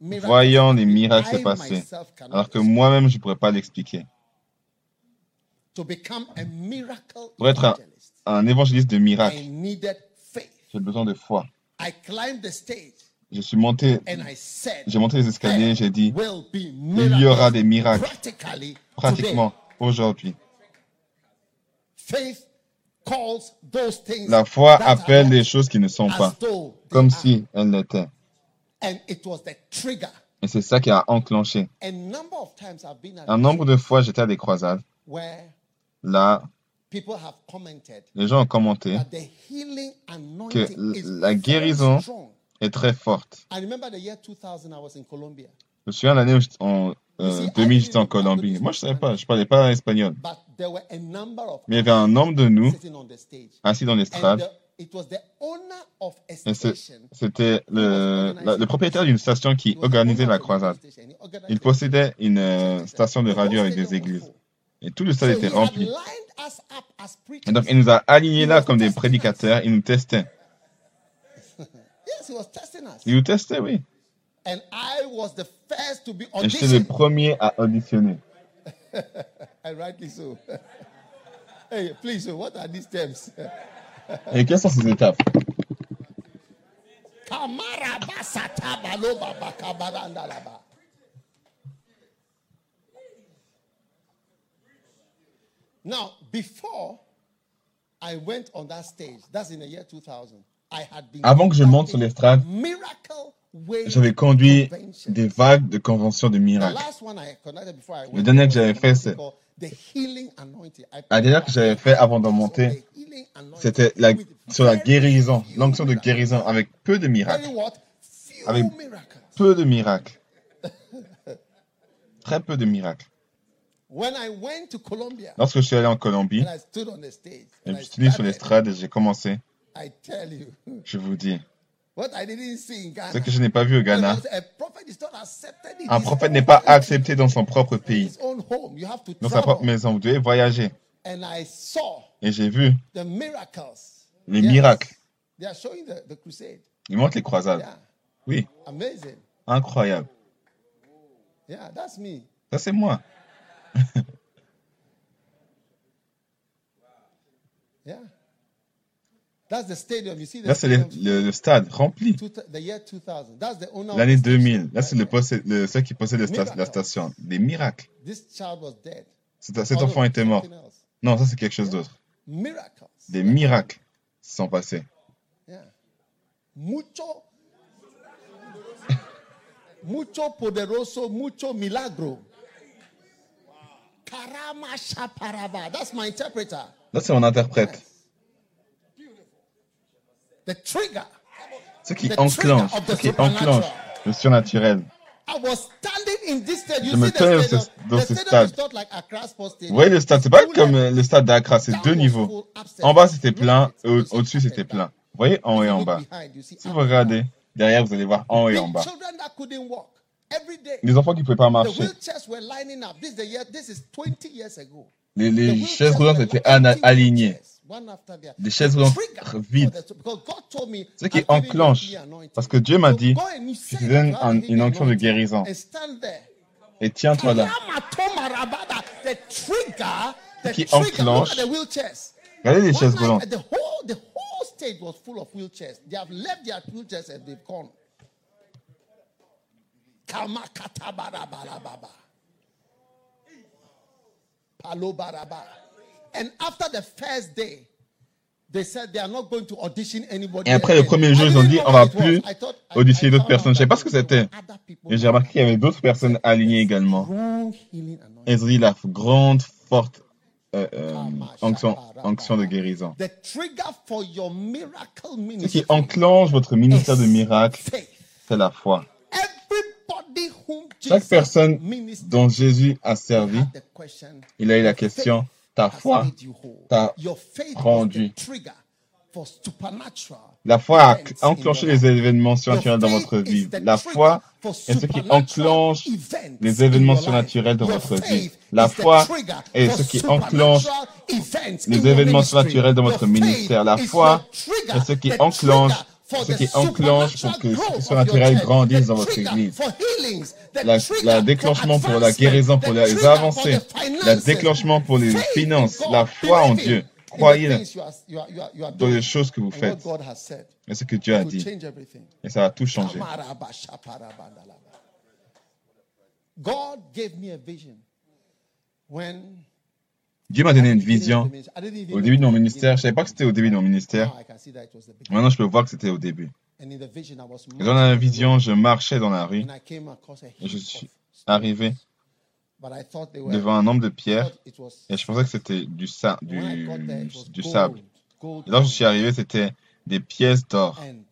voyant les miracles se passer, alors que moi-même, je ne pourrais pas l'expliquer. To become a miracle Pour être un, évangéliste de I miracles, needed faith. j'ai besoin de foi. I climbed the stage Je suis monté, and I said, j'ai monté les escaliers, j'ai dit, "There will be il y aura des miracles, practically pratiquement, aujourd'hui. today." Faith calls those things La foi appelle des choses qui ne sont as pas, comme si elles l'étaient. And it was the trigger. Et c'est ça qui a enclenché. Un nombre de fois, j'étais à des croisades. Là, les gens ont commenté, that the healing que la guérison est très forte. 2000. Je me souviens l'année où j'étais en euh, demi, j'étais en Colombie. Moi, je savais pas, je parlais pas espagnol. Mais il y avait un nombre de nous assis dans l'estrade. Et C'était le propriétaire d'une station qui organisait la croisade. Il possédait une euh, station de radio avec des églises. Et tout le stade était rempli. Et donc, il nous a alignés là comme des prédicateurs. Il nous testait. Il nous testait, oui. And I was the first to be Et j'étais le premier à auditionner. Et quelles sont ces étapes Kamaraba satabalo baba kabarandalaba. Now, before I went on that stage, that's in the year 2000, I had been Avant que je monte sur l'estrade, j'avais conduit des vagues de conventions de The miracles. last one I conducted before I went Le dernier que j'avais fait, c'est- La dernière que j'avais fait avant d'en monter, c'était la, sur la guérison, l'onction de guérison avec peu de miracles. Avec peu de miracles. Très peu de miracles. When I went to Colombia Lorsque je suis allé en Colombie, and I stood on the stage, et je I suis allé sur l'estrade et j'ai commencé, I tell you, je vous dis, ce que je n'ai pas vu au Ghana, A prophet is not accepted in un his prophète own n'est pas accepté dans son propre pays, dans sa propre maison. Vous devez voyager. And I saw Et j'ai vu the miracles. les miracles. They are showing the, the crusade. Ils montrent les croisades. Oui, amazing. incroyable. Yeah, that's me. Ça, c'est moi. Yeah, that's the stadium. You see the Là, c'est le, stadium? le- le stade rempli. Two- the year 2000. That's the owner. of L'année the station. 2000. Là, c'est le, ceux qui sta- la station. Des miracles. Cet, enfant était mort. Non, ça, c'est quelque chose d'autre. Des miracles se sont passés. Mucho poderoso, mucho milagro. That's my interpreter. Là, c'est mon interprète. The trigger. Ce qui enclenche, ce qui enclenche le surnaturel. I was standing in this stadium. Je You me tenais dans ce- stade. Vous voyez le stade, c'est pas comme euh, le stade d'Accra, c'est deux niveaux. En bas, c'était plein, et au-dessus, c'était plein. Vous voyez en haut et en bas. Si vous regardez, derrière, vous allez voir en haut et en bas. Les enfants qui pouvaient pas marcher. wheelchairs were lining up. This is the year. This is 20 years ago. Les, les chaises roulantes étaient alignées. Des chaises roulantes vides. Ce qui enclenche. Parce que Dieu m'a dit, je te donne une onction de guérison. Et tiens-toi là. The Qui enclenche. Regardez les chaises roulantes. the whole the whole stage was full of wheelchairs. They have left their wheelchairs and they've gone. Kamakatabarabara. Palobaraba. And after the first day, they said they are not going to audition anybody. Et après le premier jour, ils ont dit, on va plus auditionner d'autres personnes. Je sais pas that ce que c'était. Et j'ai remarqué qu'il y avait d'autres personnes alignées également. Et ils ont dit la grande, forte euh, euh, onction, onction de guérison. Ce qui enclenche votre ministère de miracle, c'est la foi. Chaque personne dont Jésus a servi, il a eu la question, ta foi t'a rendu. La foi a enclenché les événements surnaturels dans votre vie. La foi est ce qui enclenche les événements surnaturels dans votre vie. La foi est ce qui enclenche les événements surnaturels dans votre ministère. La foi est ce qui enclenche ce qui enclenche pour que ce surnaturel grandisse dans votre église. La, déclenchement pour la guérison, pour les avancées, la déclenchement pour les finances, la foi en Dieu. Croyez dans les choses que vous faites. Et ce que Dieu a dit. Et ça va tout changer. God gave me a vision when Dieu m'a donné une vision au début de mon ministère. Je savais pas que c'était au début de mon ministère. Maintenant, je peux voir que c'était au début. Et dans la vision, je marchais dans la rue et je suis arrivé devant un nombre de pierres et je pensais que c'était du, sa- sable. Et lorsque je suis arrivé, c'était des pièces d'or. And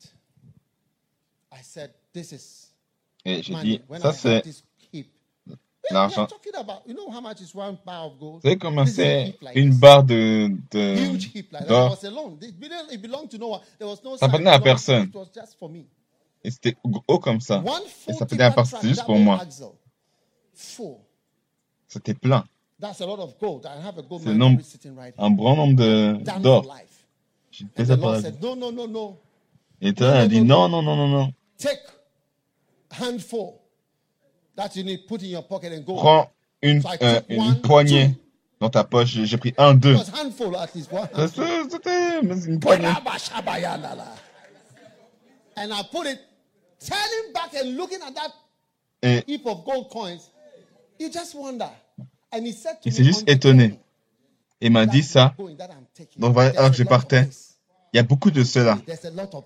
I said, This is Et j'ai dit, ça c'est l'argent. Vous savez comment c'est une barre de, d'or Ça appartenait à personne. Et c'était haut comme ça. Et ça faisait tipper un parti truck, juste pour moi. C'était plein. That's a lot of gold. I have a gold C'est. Un grand nombre d'or. life. J'ai fait ça no. Et toi, elle a dit non, non, non, non, non. Take handful Prends une, euh, une poignée dans ta poche. J'ai pris un, deux. C'était une poignée. And I put it, turning back and looking at that Et heap of gold coins, you just wonder. And he said to il s'est juste "On the étonné. Il m'a dit ça. Donc, alors a que je lot of partais, il y a beaucoup de cela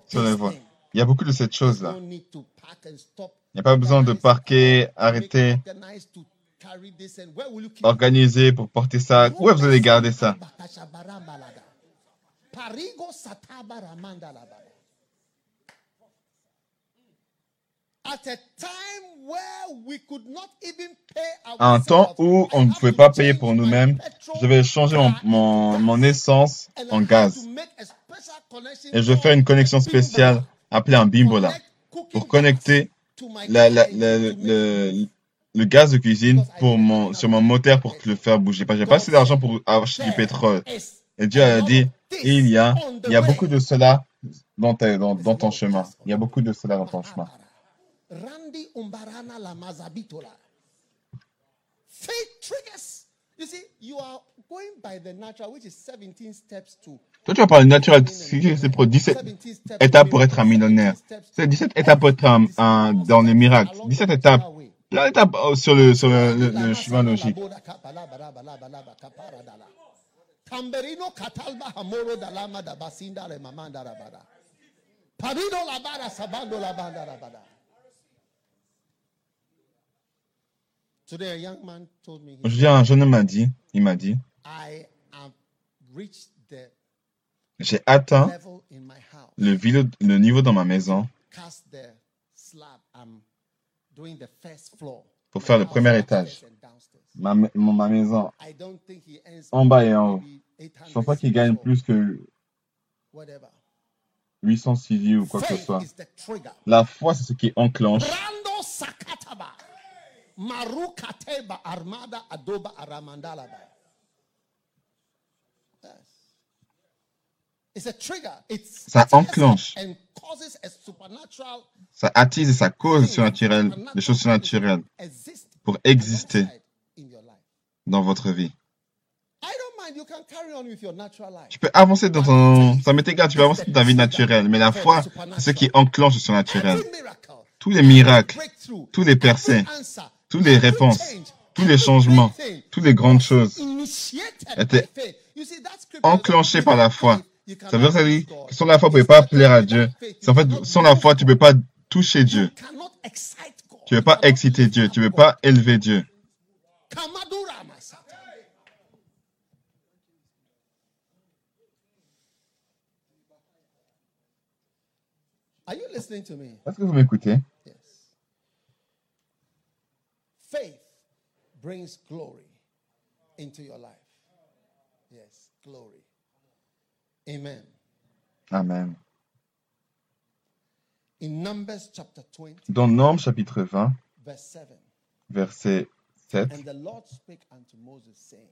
sur la voie. Il y a beaucoup de cette chose-là. Il n'y a pas besoin de make arrêter, organiser pour porter ça. Où vous allez garder ça? À un temps où on ne pouvait pas payer pour my nous-mêmes, je vais changer mon, mon, mon gas. essence And I en gaz. Et je vais faire une connexion spéciale appelée un bimbola pour connecter la, la- le, le gaz de cuisine pour mon, sur mon moteur pour le faire bouger. Parce que j'ai pas assez d'argent pour acheter du pétrole. Et Dieu a dit, il y a, il y a beaucoup de cela dans, ta- dans, dans ton chemin. Il y a beaucoup de cela dans ton chemin. Randy umbarana la mazabitola. Faith triggers. You see, you are going by the natural, which is 17 steps to Toi, tu vas parler naturel. C'est pour 17 17 steps étapes pour être un millionnaire. 17 steps C'est 17 étapes pour être un, un- dans les miracles. 17 étapes. Plein d'étapes euh, sur le, sur le, le- le chemin logique. Tamberino katalba hamoro dalama da basinda le mamanda rabada. Parino labada sabando labanda rabada. Today a young man told me, he Je dis, un jeune homme m'a dit, il m'a dit, I have reached the j'ai atteint le, niveau dans ma maison pour faire le premier étage. Ma, ma- ma maison, en bas et en haut. Je 800 pense pas qu'il gagne plus que whatever. 800 CV ou quoi que ce soit. La foi, c'est ce qui enclenche. Yes. It's a trigger. It's Ça enclenche. and causes a supernatural Ça attise et ça cause surnaturel, des choses surnaturelles pour exister dans votre vie. I don't mind. You can carry on with your natural life. Tu peux avancer dans ton... Ça m'est égal, tu peux avancer dans ta vie naturelle. Mais la foi, c'est ce qui enclenche le surnaturel. Tous les miracles, tous les percées, toutes les réponses, tous les changements, toutes les grandes choses étaient enclenchées par la foi. Ça veut dire que sans la foi, vous ne pouvez pas plaire à Dieu. En fait, sans la foi, tu ne peux pas toucher Dieu. Tu ne peux pas exciter Dieu. Tu ne peux pas élever Dieu. Kamadura Masata. Are you listening to me? Est-ce que vous m'écoutez? Yes. Faith brings glory into your life. Yes, glory. Amen. Amen. In Numbers chapter 20, Dans Normes chapitre 20, verse 7, verset 7, and the Lord spake unto Moses, saying,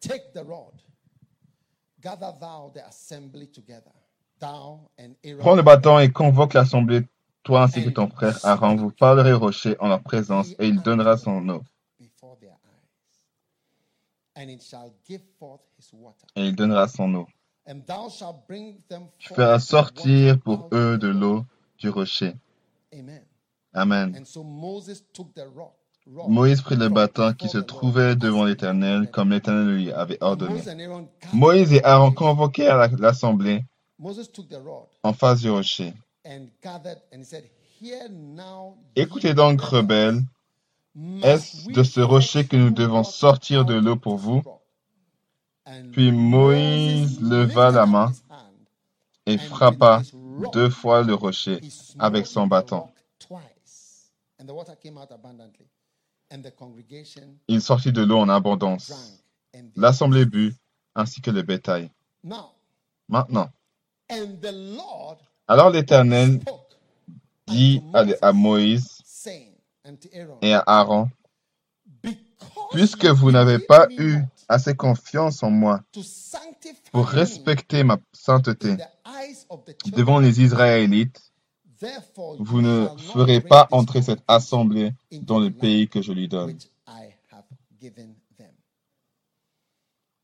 Take the rod, gather thou the assembly together, thou and Aaron. prends le bâton et convoque l'assemblée, toi ainsi que ton frère Aaron. Vous parlerez au rocher en leur présence et il donnera son eau. before their eyes, and it shall give forth his water. Et il donnera son eau. And thou shalt bring them Tu feras sortir pour eux de l'eau du rocher. Amen. Moïse prit le bâton qui se trouvait devant l'Éternel, comme l'Éternel lui avait ordonné. Moïse et Aaron convoquèrent la- l'assemblée en face du rocher. Écoutez donc, rebelles, est-ce de ce rocher que nous devons sortir de l'eau pour vous Puis Moïse leva la main et frappa deux fois le rocher avec son bâton. il sortit de l'eau en abondance. L'assemblée but, ainsi que le bétail. Maintenant, and the Lord alors l'Éternel dit à, Moïse et à Aaron, puisque vous n'avez pas eu assez confiance en moi pour respecter ma in sainteté devant les Israélites, vous ne ferez pas entrer cette assemblée dans the le pays que je lui donne. which I have given them.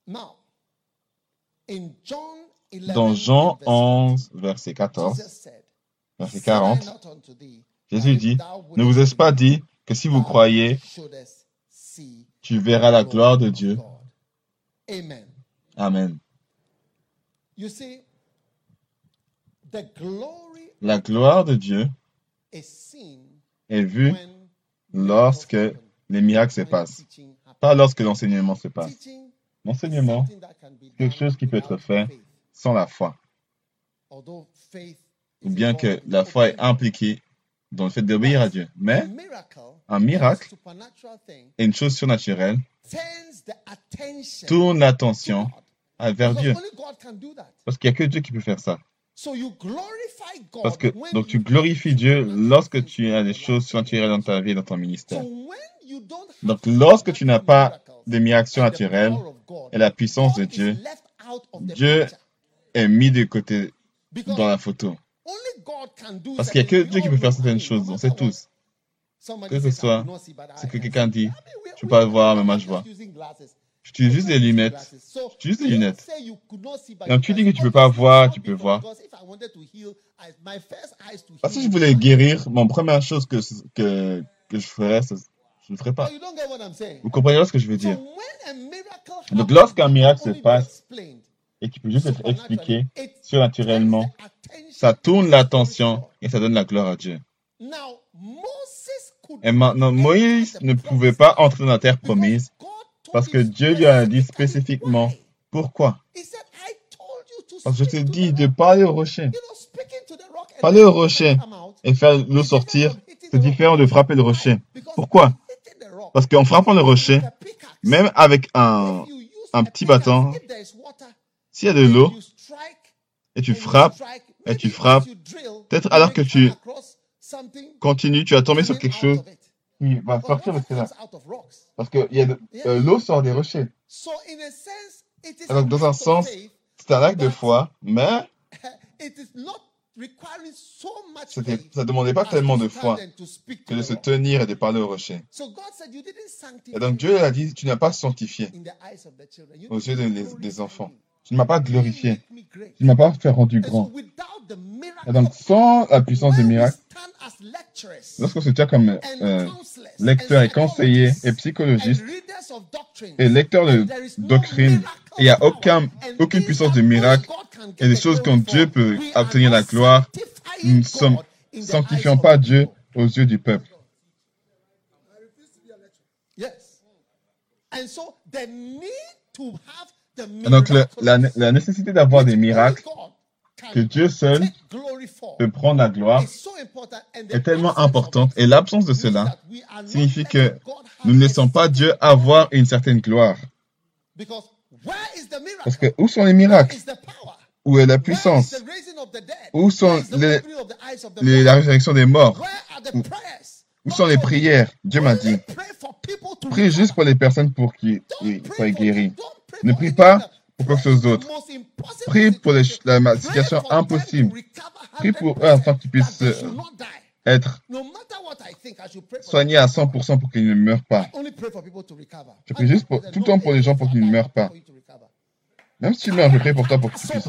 Now, in John 11, Dans Jean and verse 11, verset 14, 14, Jesus said, verset "Said I 40, not unto thee, Jésus dit, ne vous ai-je pas dit que si vous croyez, tu verras la gloire de Dieu? God." Amen. La gloire de Dieu est vue lorsque les miracles se passent, pas lorsque l'enseignement se passe. L'enseignement, quelque chose qui peut être fait sans la foi, ou bien que la foi est impliquée dans le fait d'obéir à Dieu. Mais un miracle est une chose surnaturelle, tourne to l'attention vers Dieu. Parce qu'il n'y a que Dieu qui peut faire ça. Parce que, donc tu glorifies Dieu lorsque tu as des choses surnaturelles dans ta vie, dans ton ministère. Donc lorsque tu n'as pas des miracles surnaturels et la puissance de Dieu Dieu est mis de côté dans la photo. Parce qu'il n'y a que Dieu qui peut faire certaines choses, on sait tous. Que ce soit ce que quelqu'un dit, je peux we pas voir, mais moi je vois. J'utilise juste des lunettes. J'utilise des lunettes. Donc tu dis que tu peux pas voir, tu peux voir. Parce que heal je voulais guérir, mon première chose que, que, que je ferais, je ne ferais Oh, pas. Vous comprenez ce que je veux dire? Donc lorsqu'un miracle se passe et qui peut juste être expliqué surnaturellement, ça tourne l'attention et ça donne la gloire à Dieu. Now, Moses could Et maintenant, not Moïse ne pouvait pas entrer dans la terre promise parce que Dieu lui a dit spécifiquement pourquoi. Parce que je te dis de parler au rocher. Parler au rocher et faire l'eau sortir, c'est différent de frapper le rocher. Pourquoi? Parce qu'en frappant le rocher, même avec un, un petit bâton, s'il y a de l'eau et tu frappes, et tu frappes, peut-être alors que tu continues, tu vas tomber sur quelque chose qui va sortir de cela. Parce que euh, l'eau sort des rochers. An dans un sens, c'est un acte de foi, mais ça ne demandait pas as tellement de foi que de se tenir et de parler au rocher. Et donc Dieu a dit, tu n'as pas sanctifié aux yeux des enfants. Tu ne m'as pas glorifié. Tu ne m'as pas fait rendu grand. Et donc sans la puissance des miracles, lorsqu'on se tient comme euh, lecteur et conseiller et psychologiste et lecteur de doctrine, il n'y a aucun, aucune puissance de miracle et des choses dont Dieu peut obtenir la gloire, nous ne sommes sanctifions pas Dieu aux yeux du peuple. Donc la, nécessité d'avoir des miracles que Dieu seul peut prendre la gloire est tellement importante. Et l'absence de cela signifie que nous ne laissons pas Dieu avoir une certaine gloire. Parce que où sont les miracles? Où est la puissance? Où sont les-? La résurrection des morts? Où-? Où sont les prières? Dieu m'a dit, prie juste pour les personnes pour qu'ils soient guéris. Ne prie pas pour quelque chose d'autre. Prie pour les, la situation impossible. Prie pour eux 100%, afin qu'ils puissent euh, être soignés à 100% pour qu'ils ne meurent pas. Je prie juste tout le temps pour les gens pour qu'ils ne meurent pas. Même si tu meurs, je prie pour toi pour que tu puisses.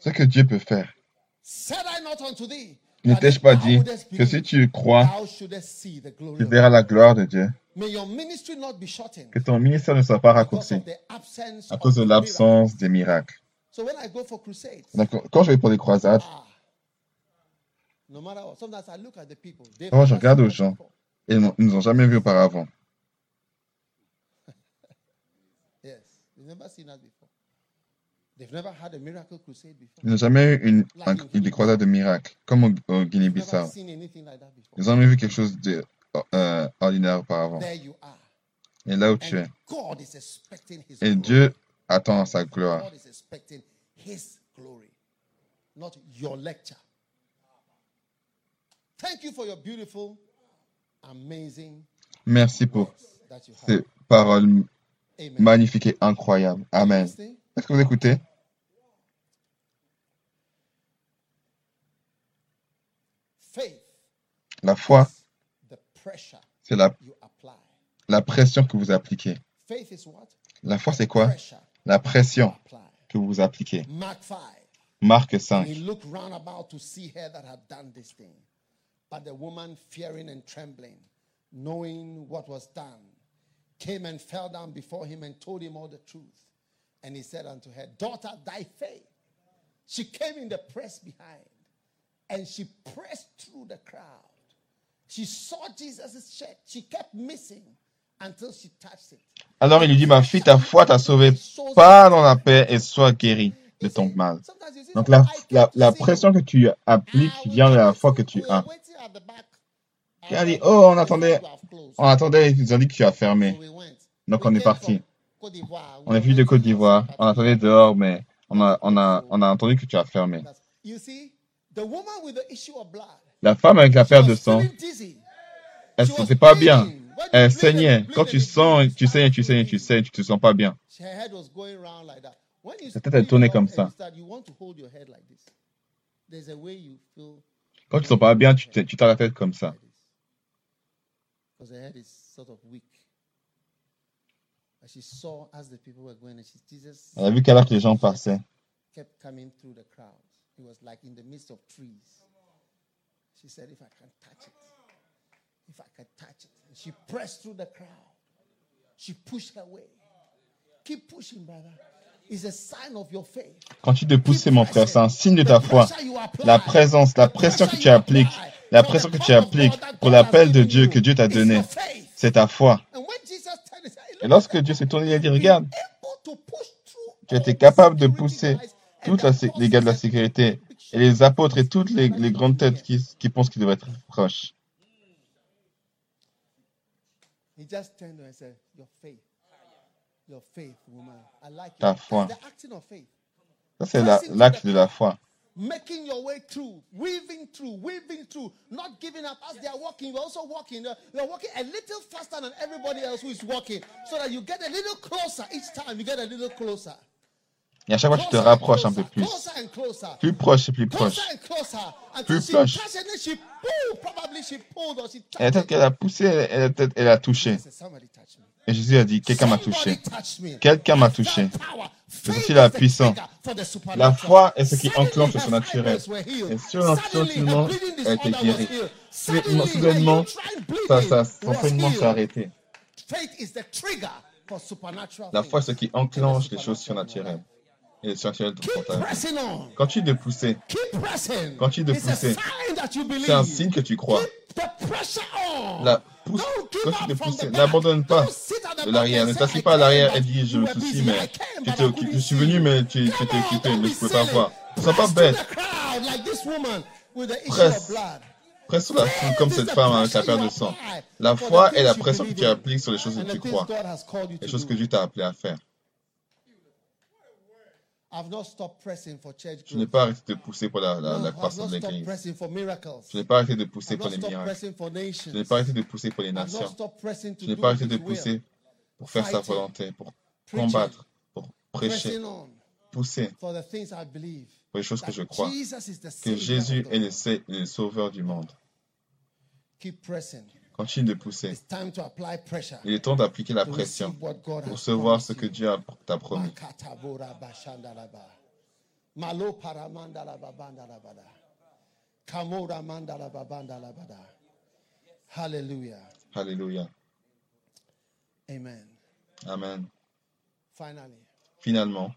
Ce que Dieu peut faire. Said I not unto thee, Ne t'ai-je pas dit que si tu crois, tu verras la gloire de Dieu. Que ton ministère ne soit pas raccourci à cause de l'absence des miracles. Donc, quand je vais pour les croisades, ah, Oh, je regarde aux gens. ils ne nous ont jamais vus auparavant. Ils n'ont jamais eu une, un- une des croisades de miracles, comme au, Guinée-Bissau. Ils ont jamais vu quelque chose d'ordinaire auparavant. You are. Et là où tu es, And God is expecting His et glory. Dieu attend sa gloire. God is expecting His glory, not your lecture. Thank you for your beautiful, amazing Merci pour ces paroles magnifiques et incroyables. Amen. Est-ce que vous écoutez? La foi, c'est la, la pression que vous appliquez. La foi, c'est quoi? La pression que vous appliquez. Mark 5. Marc And 5. he looked round about to see her that had done this thing. But the woman, fearing and trembling, knowing what was done, came and fell down before him and told him all the truth. And he said unto her, Daughter, thy faith. She came in the press behind and she pressed through the crowd. She saw Jesus' shirt. She kept missing until she touched it. Alors il lui dit, ma fille, ta foi t'a sauvé. Pas dans la paix et sois guérie de ton mal. Sometimes you see, Donc la, pression que tu appliques vient de la foi que tu as. Dit, oh, on attendait, on attendait, ils ont dit que tu as fermé. Donc on est parti. On est venu de Côte d'Ivoire, on attendait dehors, mais on a, on a, on a entendu que tu as fermé. You see, the woman with the issue of blood. La femme avec la perte de sang, elle se sentait pas bien. Elle saignait. Quand tu sens, tu saignes, tu saignes, tu saignes, tu te sens pas bien. Sa tête, elle tournait comme ça. a Quand tu te sens pas bien, tu tu t'as la tête comme ça. Elle a vu qu'alors que les gens passaient, kept coming through the crowd. He was like in the midst of trees. She said, If I can touch it, if I can touch it. And she pressed through the crowd. She pushed her way. Keep pushing, brother. It's a sign of your faith. Quand de pousser, mon frère, c'est un signe de ta foi. La présence, la pression que tu appliques, la pression que tu appliques pour l'appel de Dieu que Dieu t'a donné, c'est ta foi. And when Jesus turned, he said, Et lorsque Dieu s'est tourné, il a dit, regarde, tu étais all the capable de pousser the les gars de la sécurité et les apôtres et toutes les, les grandes têtes qui, qui pensent qu'ils devraient être proches. He just turned to her and said, Your faith. Your faith, woman. I like Ta foi. Ça, c'est la- l'acte de la foi. Making your way through, weaving through, weaving through, not giving up as they are walking. You're also walking. You're walking a little faster than everybody else who is walking, so that you get a little closer each time. You get a little closer. Et à chaque fois, tu te rapproches un peu plus. Plus proche et plus Closer proche. and closer. Until Plus proche. Et it. qu'elle a poussée, elle, elle a peut-être- elle a touché. Et Jésus a dit, quelqu'un m'a touché. Quelqu'un m'a touché. C'est aussi la puissance. La foi est ce qui enclenche le surnaturel. Et sur- Suddenly soudainement, her bleeding elle a été healed. Soudainement, Ça, ça, son was saignement s'est arrêté. La foi est ce qui enclenche les choses surnaturelles. Et les surnaturelles Keep dans ta vie. pressing on. Continue de pousser. Continue de pousser. C'est un signe que tu crois. La pousse, continue de pousser. N'abandonne pas de l'arrière. Ne t'assieds pas à l'arrière et dis, j'ai you le were souci, busy. mais I came, tu but étais I occupé. Je suis venu, mais tu, étais occupé. Mais je ne pouvais pas voir. Ne sois pas bête. Presse. Presse sur la foule comme cette femme avec la perte de sang. La foi est la pression que tu appliques sur les choses que tu crois. Les choses que Dieu t'a appelé à faire. Je n'ai pas arrêté de pousser pour la, la, la I've not croissance de stopped l'Église. pressing for miracles. Je n'ai pas arrêté de pousser I've pour not les stopped miracles. pressing for nations. Je n'ai pas arrêté de pousser pour les I've not nations. stopped pressing to Je n'ai pas arrêté de pousser pour faire sa volonté, pour combattre, pour prêcher, pousser for the things I believe. pour les choses que je crois. Jesus is the Que Savior Jésus of the est le, le sauveur du monde. Continue de pousser. Il est temps d'appliquer la pression pour recevoir ce que. Dieu t'a promis. Hallelujah. Alléluia. Amen. Amen. Finally, Finalement,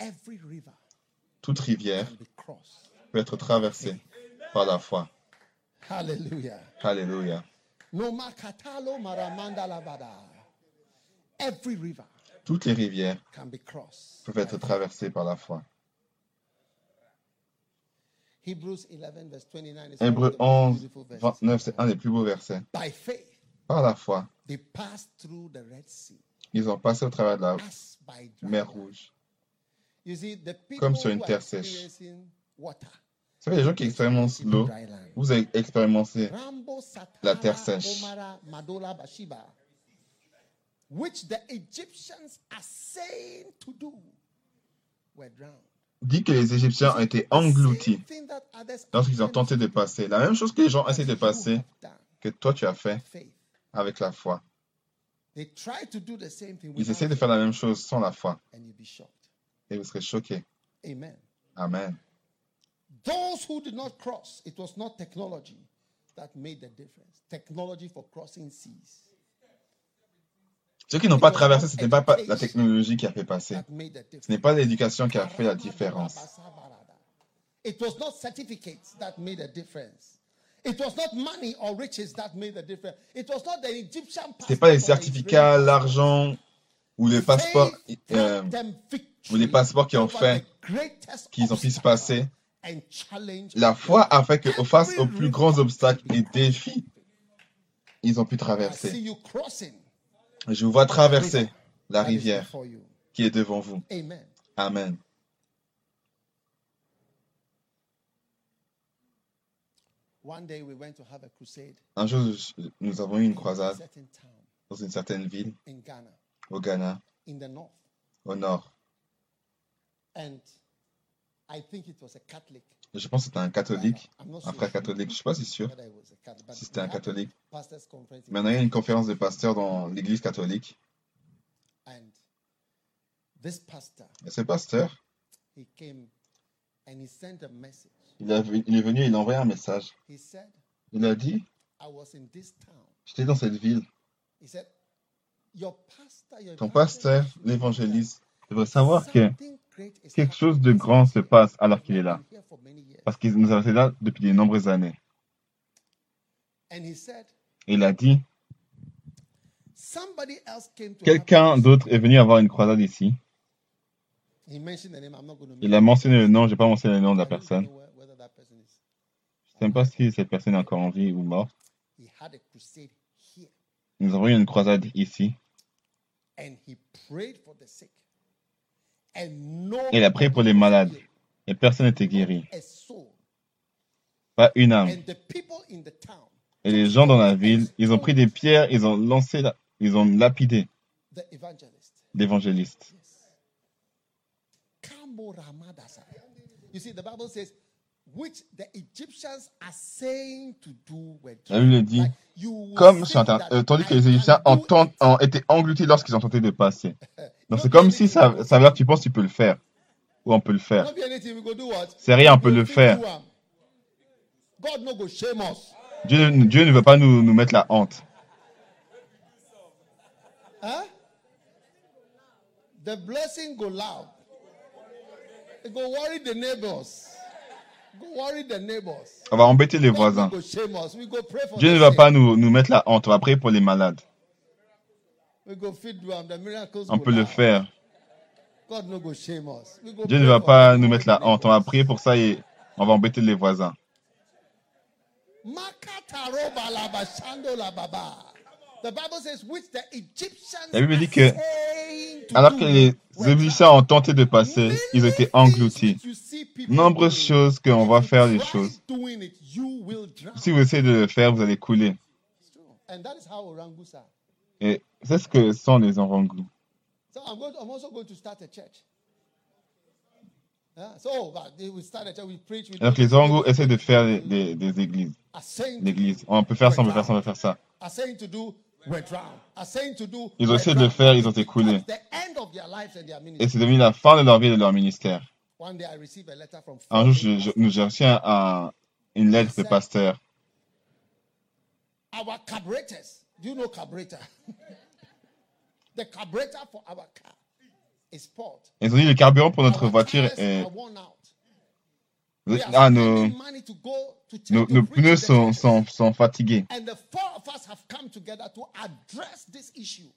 every river toute rivière peut être traversée par la foi. Hallelujah. Maramandalabada. Every river Toutes les rivières can be crossed. peuvent être traversées par la foi. Hebrews 11, verse 29 is one of Hébreu the most 11, beautiful verses. 29, c'est un des plus beaux versets. By faith, Par la foi, they passed through the Red Sea ils ont passé au travers de la mer. Rouge. Comme sur une terre sèche. water, Vous savez, les gens qui expérimentent l'eau, vous avez expérimenté la terre sèche. Omara Madola Bashiba, which the Egyptians are saying to do, were drowned. dit que les Égyptiens ont été engloutis lorsqu'ils ont tenté de passer. La même chose que les gens essaient de passer, que toi tu as fait avec la foi. They try to do the same thing Ils essaient de faire la même chose sans la foi. Et vous serez choqués. Amen. Those who did not cross, it was not technology that made the difference. Technology for crossing seas Ceux qui n'ont pas traversé, ce n'était pas la technologie qui a fait passer. Ce n'est pas l'éducation qui a fait la différence. It was not certificates that made a difference. It was not money or riches that made a difference. It was not the Egyptian Ce n'est pas les passport certificats, l'argent ou les passeports, euh, ou les passeports qui ont fait qu'ils ont pu se passer. And challenge La foi a fait que face aux plus grands obstacles et défis, ils ont pu traverser. Je vous vois traverser la rivière qui est devant vous. Amen. Amen. One day we went to have a crusade Un jour, nous avons eu une in a croisade certain town dans une certaine ville au Ghana, in the north. au nord. Je pense que c'était un catholique, un frère catholique. Je ne suis pas si sûr si c'était un catholique. pastors' conference in Mais on a eu une conférence de pasteurs dans l'église catholique. Et ce pasteur, he came and he sent a message. il, est venu, il a envoyé un message. He said, Il a dit, I was in this town. j'étais dans cette ville. Ton pasteur, l'évangéliste, devrait savoir que quelque chose de grand se passe alors qu'il est là. Parce qu'il nous a été là depuis de nombreuses années. Et il a dit, quelqu'un this." d'autre est venu avoir une croisade ici. Il a mentionné le nom, je n'ai pas mentionné le nom de la personne. Je ne sais pas si cette personne est encore en vie ou morte. Nous avons eu une croisade ici. and he prayed for the sick. And no Il a prié pour les malades. Et personne n'était guéri. Pas une âme. And the people in the town, Et les gens dans la ville, ils ont pris des pierres, ils ont lancé, la- ils ont lapidé l'évangéliste. La Bible dit, comme euh, tandis que les Égyptiens do ont, été engloutis lorsqu'ils ont tenté de passer. Donc c'est comme si ça, veut dire que tu penses que tu peux le faire. Ou on peut le faire. C'est rien, on peut le faire. Dieu, Dieu ne veut pas nous, nous mettre la honte. Huh? The blessing go loud. It go worry the neighbors. Go worry the neighbors. On va embêter les voisins. Dieu ne va pas nous, nous mettre la honte. On va prier pour les malades. On peut le faire. Dieu ne va pas nous mettre la honte. On va prier pour ça et on va embêter les voisins. La Bible dit que, Alors que les Égyptiens ont tenté de passer, ils étaient things engloutis. Nombreuses choses qu'on va faire les choses. Si vous essayez de le faire, vous allez couler. Et c'est ce que sont les orangous. So I'm, going I'm also going to start a church. Yeah, So but they- we start a church, we preach, we Alors do que les orangous essaient de faire des, des- des églises. L'église. On peut faire ça, on peut faire ça, on peut faire ça. Ils ont essayé de le faire, ils ont their Et c'est devenu la fin de leur vie et de leur ministère. One day I received a letter from Un jour, je- je- nous j'ai reçu un- un- une lettre de pasteur. our carburetors. Do you know carburetor? the carburetor for our car is spoiled. Ils ont dit le carburant pour notre voiture est... are worn out. We are Ah, nos, nos, pneus sont, sont, sont fatigués. And the four of us have come together to address this issue.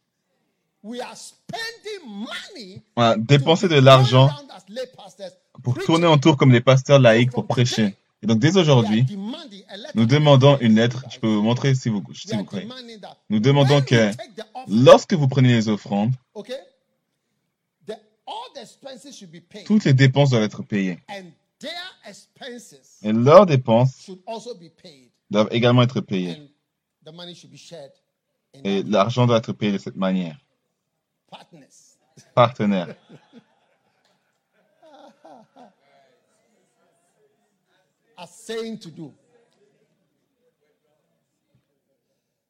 We are spending money voilà, to dépenser de l'argent pour tourner autour comme les pasteurs laïcs pour prêcher. Et donc dès aujourd'hui, a nous demandons une lettre. Je peux vous montrer si vous, si vous croyez. Nous demandons que lorsque vous prenez les offrandes, toutes les dépenses doivent être payées. And their expenses Et leurs dépenses should also be paid, doivent également être payées. and the money should be shared in Et l'argent doit être payé de cette manière. partners. Partenaire. are saying to do.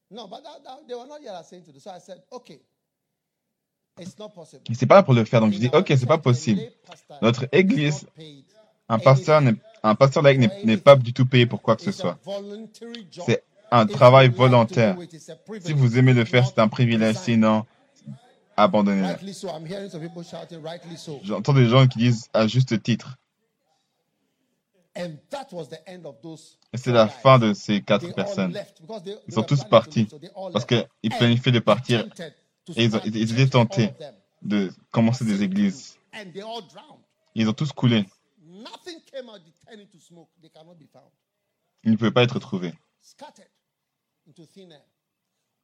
No, but that, that- they were not yet saying to do. So I said, okay, it's not possible. C'est pas pour le faire. Donc je dis, ok, c'est pas possible. Notre is église. Un pasteur, n'est- un pasteur laïc n'est- pas du tout payé pour quoi que ce soit. C'est un travail volontaire. Si vous aimez le faire, c'est un privilège. Sinon, abandonnez-le. J'entends des gens qui disent à juste titre. Et c'est la fin de ces quatre personnes. Ils sont tous partis parce qu'ils planifiaient de partir et ils, ont- start ils étaient tentés de commencer des églises. Ils ont tous coulé. Nothing came out, they turned into smoke. They cannot be found. Ils ne pouvaient pas être trouvés. Scattered into thin air.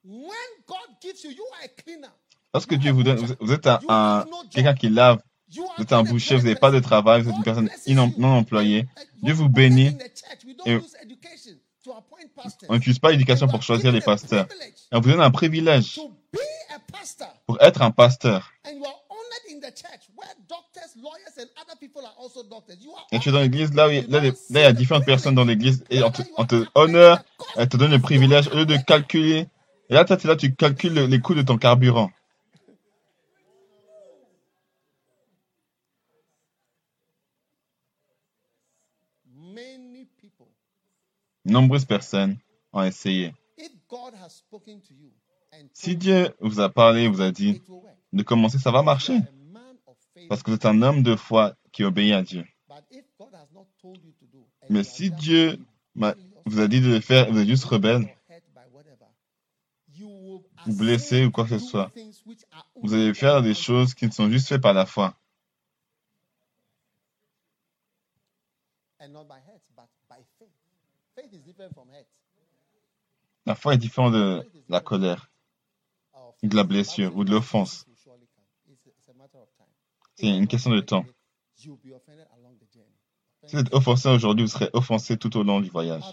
When God gives you, you are a cleaner. Lorsque Dieu vous donne, vous- êtes un, un- quelqu'un qui lave, vous êtes un boucher, vous n'avez pas de travail, vous êtes une personne you. non employée. Dieu vous bénit. Et-. On n'utilise pas l'éducation pour choisir les pasteurs. Et on vous donne un privilège To be a pastor. pour être un pasteur. Et tu es dans l'église, là, où il y a- là, il y a différentes personnes dans l'église et on te, on te honore, elle te donne le privilège au lieu de calculer. Et là, toi, là, tu calcules le- les coûts de ton carburant. Many people. Nombreuses personnes ont essayé. If God has spoken to you and Si Dieu vous a parlé, vous a dit de commencer, ça va marcher. are a man of faith. Parce que vous êtes un homme de foi qui obéit à Dieu. Mais si Dieu vous a dit de le faire, vous êtes juste rebelle, blessé ou quoi que ce soit, vous allez faire des choses qui ne sont juste faites par la foi. La foi est différente de la colère, de la blessure, ou de l'offense. will surely come. It's a, it's a matter of time. C'est une question de temps. Si vous êtes offensé aujourd'hui, vous serez offensé tout au long du voyage.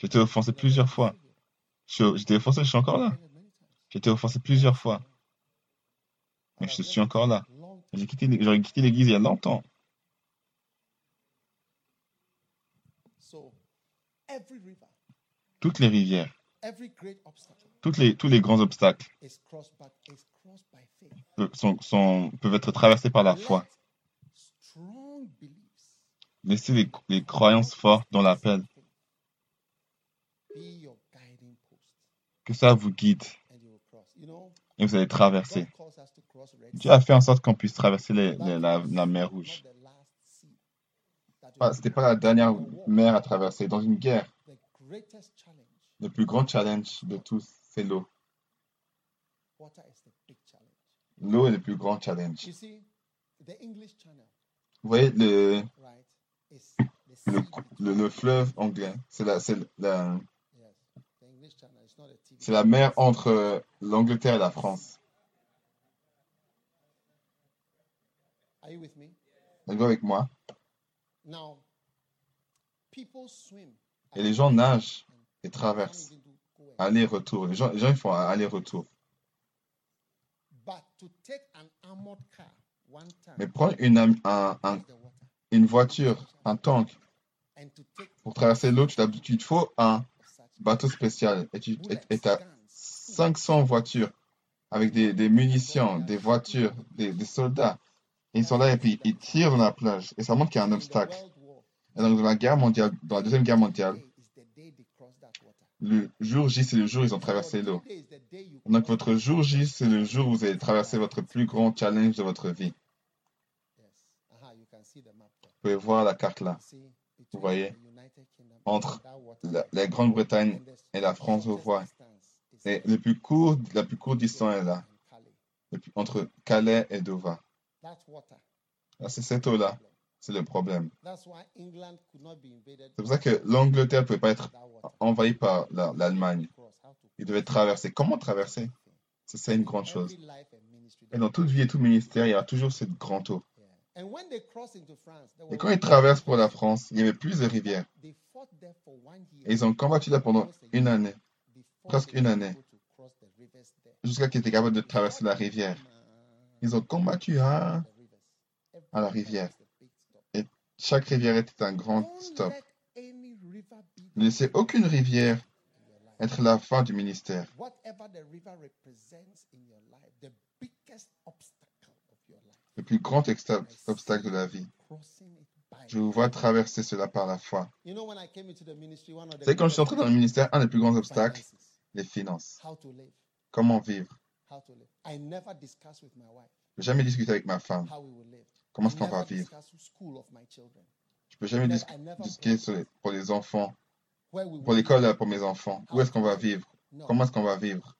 J'ai été offensé plusieurs fois. J'étais offensé, je suis encore là. J'ai été offensé plusieurs fois. Mais je suis encore là. J'ai quitté, j'aurais quitté l'église il y a longtemps. Toutes les rivières, toutes les, tous les grands obstacles sont- sont- peuvent être traversés par la foi. Laissez les, les croyances fortes dans l'appel. Que ça vous guide et vous allez traverser. Dieu a fait en sorte qu'on puisse traverser les- That les- la, la mer Rouge. that we Pas- la dernière mer à traverser. Dans une guerre, The greatest challenge, le plus grand challenge de tous, c'est l'eau. water is the big challenge. L'eau est le plus grand challenge. Vous voyez, le, le, le, le fleuve anglais, c'est la, c'est la, c'est la mer entre l'Angleterre et la France. D'accord avec moi? Et les gens nagent et traversent. Aller-retour. Les gens, les gens ils font aller-retour. But to take an armored car one time Mais prendre une, un- un- une voiture, un tank, pour traverser l'eau, tu, te faut un bateau spécial. Et tu et, as guns, 500 voitures avec des, des munitions, des voitures, des, des soldats. Et ils sont là et puis ils tirent dans la plage. Et ça montre qu'il y a un obstacle. Et donc dans la guerre mondiale, dans la deuxième guerre mondiale, today is the day they cross that water. Le jour J, c'est le jour où ils ont traversé l'eau. Donc votre jour J, c'est le jour où vous allez traverser votre plus grand challenge de votre vie. Vous pouvez voir la carte là. Vous voyez, entre La, Grande-Bretagne et la France, vous voyez. Et le plus court, la plus courte distance est là. entre Calais et Dover. Ah, c'est cette eau-là, c'est le problème. C'est pour ça que l'Angleterre ne pouvait pas être envahie par la- l'Allemagne. Cross, how to Il devait traverser. Comment traverser? C'est ça une grande chose. Et dans toute vie et tout ministère, il y aura toujours cette grande eau. Et quand ils traversent pour la France, il y avait plus de rivières. Et ils ont combattu là pendant une année, presque une année. jusqu'à qu'ils étaient capables de traverser la rivière. Ils ont combattu à... The rivers. à la rivière. river is a big stop. Chaque rivière était un grand stop. Ne laissez aucune rivière être la fin du ministère. Le plus grand obstacle de la vie. Je vous vois traverser cela par la foi. Savez, quand je suis entré dans le ministère, un des plus grands obstacles, les finances. Comment vivre? Je peux jamais discuter avec ma femme. Comment est-ce qu'on va vivre? Je peux jamais discuter sur pour les enfants, pour l'école pour mes enfants. Où est-ce qu'on va vivre? Comment est-ce qu'on va vivre?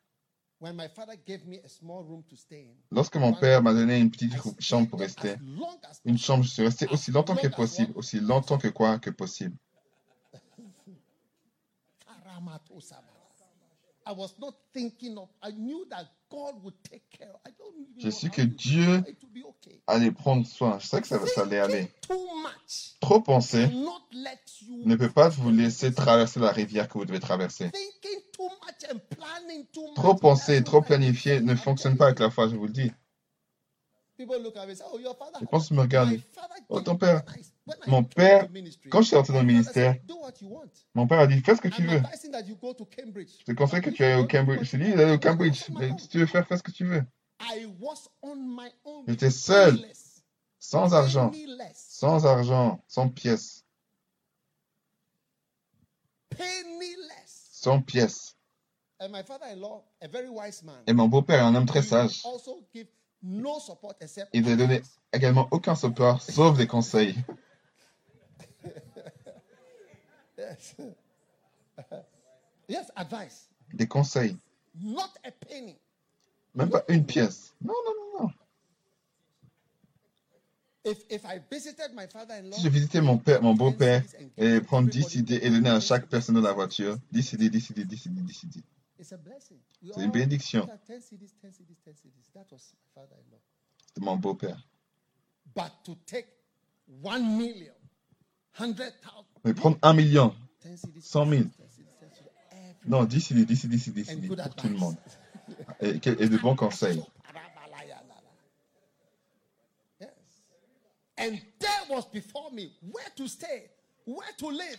Lorsque mon père m'a donné une petite chambre pour rester, une chambre, je suis resté aussi longtemps que possible, aussi longtemps que quoi que possible. Je sais que Dieu it, but it will be okay. Allez prendre soin. Je sais que ça, ça allait aller. Too much. Trop penser Not let you. ne peut pas vous laisser traverser la rivière que vous devez traverser. Thinking too much and planning too much. Trop penser, trop planifier ne fonctionne pas avec la foi, je vous le dis. Look at me and say, "Oh, your father." Je pense que me regarde. My father Oh, ton père. Mon père, quand je suis rentré dans le ministère, mon père a dit fais ce que tu veux. Je te conseille que tu ailles au Cambridge. Je te dis d'aller au Cambridge. Mais si tu veux faire, fais ce que tu veux. J'étais seul, sans argent, sans argent, sans pièces, sans pièces. And my father-in-law, a very wise man, Et mon beau-père est un homme très sage. also give no support except Il ne donnait également aucun support, sauf des conseils. Yes. yes, advice. Des conseils. Not a penny. Même pas une pièce. Non, non, non, non. If, if I visited my father-in-law, Si je visitais mon père, mon beau-père, et prendre 10 everybody idées et donner à 10 chaque personne dans la voiture, 10 idées, 10 idées, 10 idées, 10 idées. It's a blessing. We C'est une bénédiction. look at 10 CDs, 10 CDs, 10 CDs. That was my father-in-law. C'était mon beau-père. Mais prendre un million, 10 CDs, 100 000. 10 CDs, 10 CDs, every- non, 10 idées, 10 idées, 10 idées, 10 and idées good pour tout le monde. Et, et de bons conseils.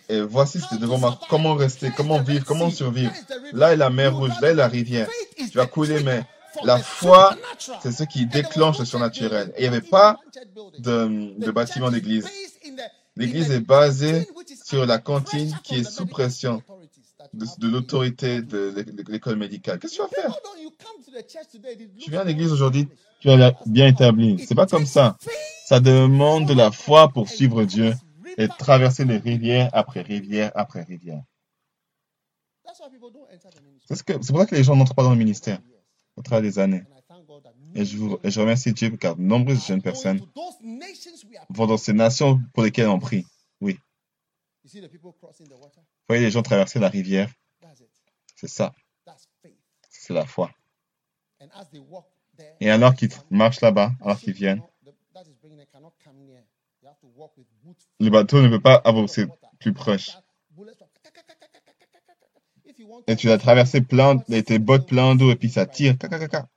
Et voici, c'était devant moi. Comment rester, comment vivre, comment survivre? Là est la mer rouge, là est la rivière. Tu vas couler, mais la foi, c'est ce qui déclenche le surnaturel. Et il n'y avait pas de, de bâtiment d'église. L'église est basée sur la cantine qui est sous pression de, l'autorité de l'é- de l'école médicale. Qu'est-ce que tu vas faire? Tu viens à l'église aujourd'hui, tu as l'air bien établi. C'est pas comme ça. Ça demande de la foi pour suivre Dieu et traverser les rivières après rivière après rivière. C'est ce pour ça que les gens n'entrent pas dans le ministère au travers des années. Et je, vous, et je remercie Dieu car de nombreuses jeunes personnes vont dans ces nations pour lesquelles on prie. You see the people crossing the water? Vous voyez les gens traverser la rivière, c'est ça, c'est la foi. And as they walk there, Et alors qu'ils marchent là-bas, alors qu'ils viennent, le bateau ne peut pas avancer plus proche. Et tu as traversé plein, et tes bottes pleines d'eau et puis ça tire. caca, caca.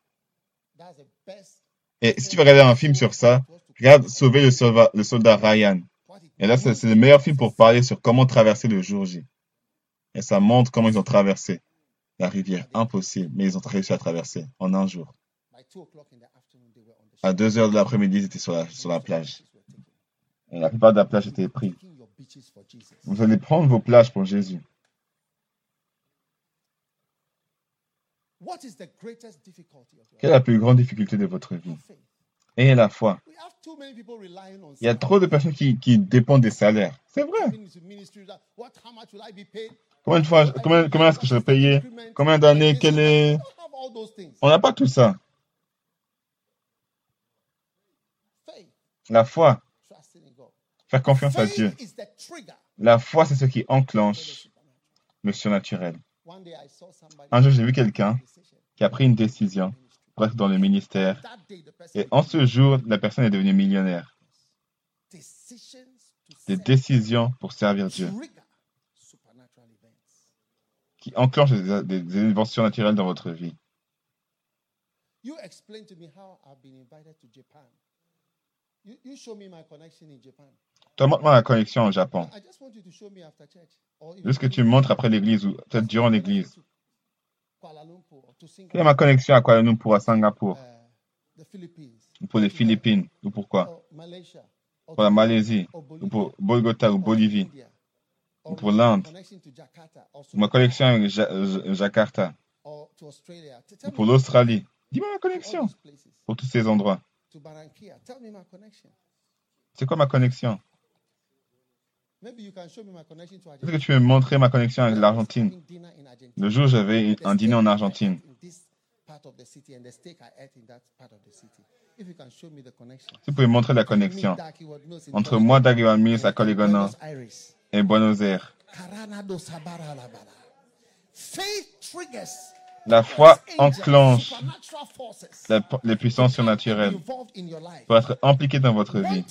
Et si tu veux regarder un film sur ça, regarde Sauver le soldat, Ryan. Et là, c'est le meilleur film pour parler sur comment traverser le jour J. Et ça montre comment ils ont traversé la rivière. Impossible, mais ils ont réussi à traverser en un jour. À ship. 2 heures de l'après-midi, ils étaient sur la, plage. Et la plupart de la plage était prise. Vous allez prendre vos plages pour Jésus. What is the greatest difficulty of your Quelle est la plus grande difficulté de votre vie? Et la foi. Il y a trop de personnes qui, qui dépendent des salaires. C'est vrai. Combien de fois, combien, combien est-ce que je vais payer? Combien d'années est... On n'a pas tout ça. La foi, faire confiance à Dieu. La foi, c'est ce qui enclenche le surnaturel. Un jour, j'ai vu quelqu'un qui a pris une décision pour être dans le ministère. Et en ce jour, la personne est devenue millionnaire. Des décisions pour servir Dieu, qui enclenchent des, des, des événements surnaturels dans votre vie. Montre-moi la connexion au Japon. Juste que tu me montres après l'église ou peut-être durant l'église. Quelle est ma connexion à Kuala Lumpur, à Singapour, ou pour les Philippines, ou Malaysia, or Pour la Malaisie, ou pour Bogota ou Bolivie, ou pour l'Inde, Jakarta, or ou ma connexion avec Ja- Ja- Jakarta, ou pour l'Australie. Dis-moi ma connexion. Pour tous ces endroits. To Barranquilla. Tell me my connection. C'est quoi ma connexion Maybe you can show me my connection to Est-ce que tu peux me montrer ma connexion avec l'Argentine? Le jour où j'avais un dîner en Argentine, ate in this part of the city and the steak I ate in that part of the city. If you can show me the connection. tu peux me montrer la connexion entre moi, Daguan Mills and- à Aires. et Buenos Aires. Faith triggers La foi enclenche les puissances surnaturelles pour être impliquées dans votre vie.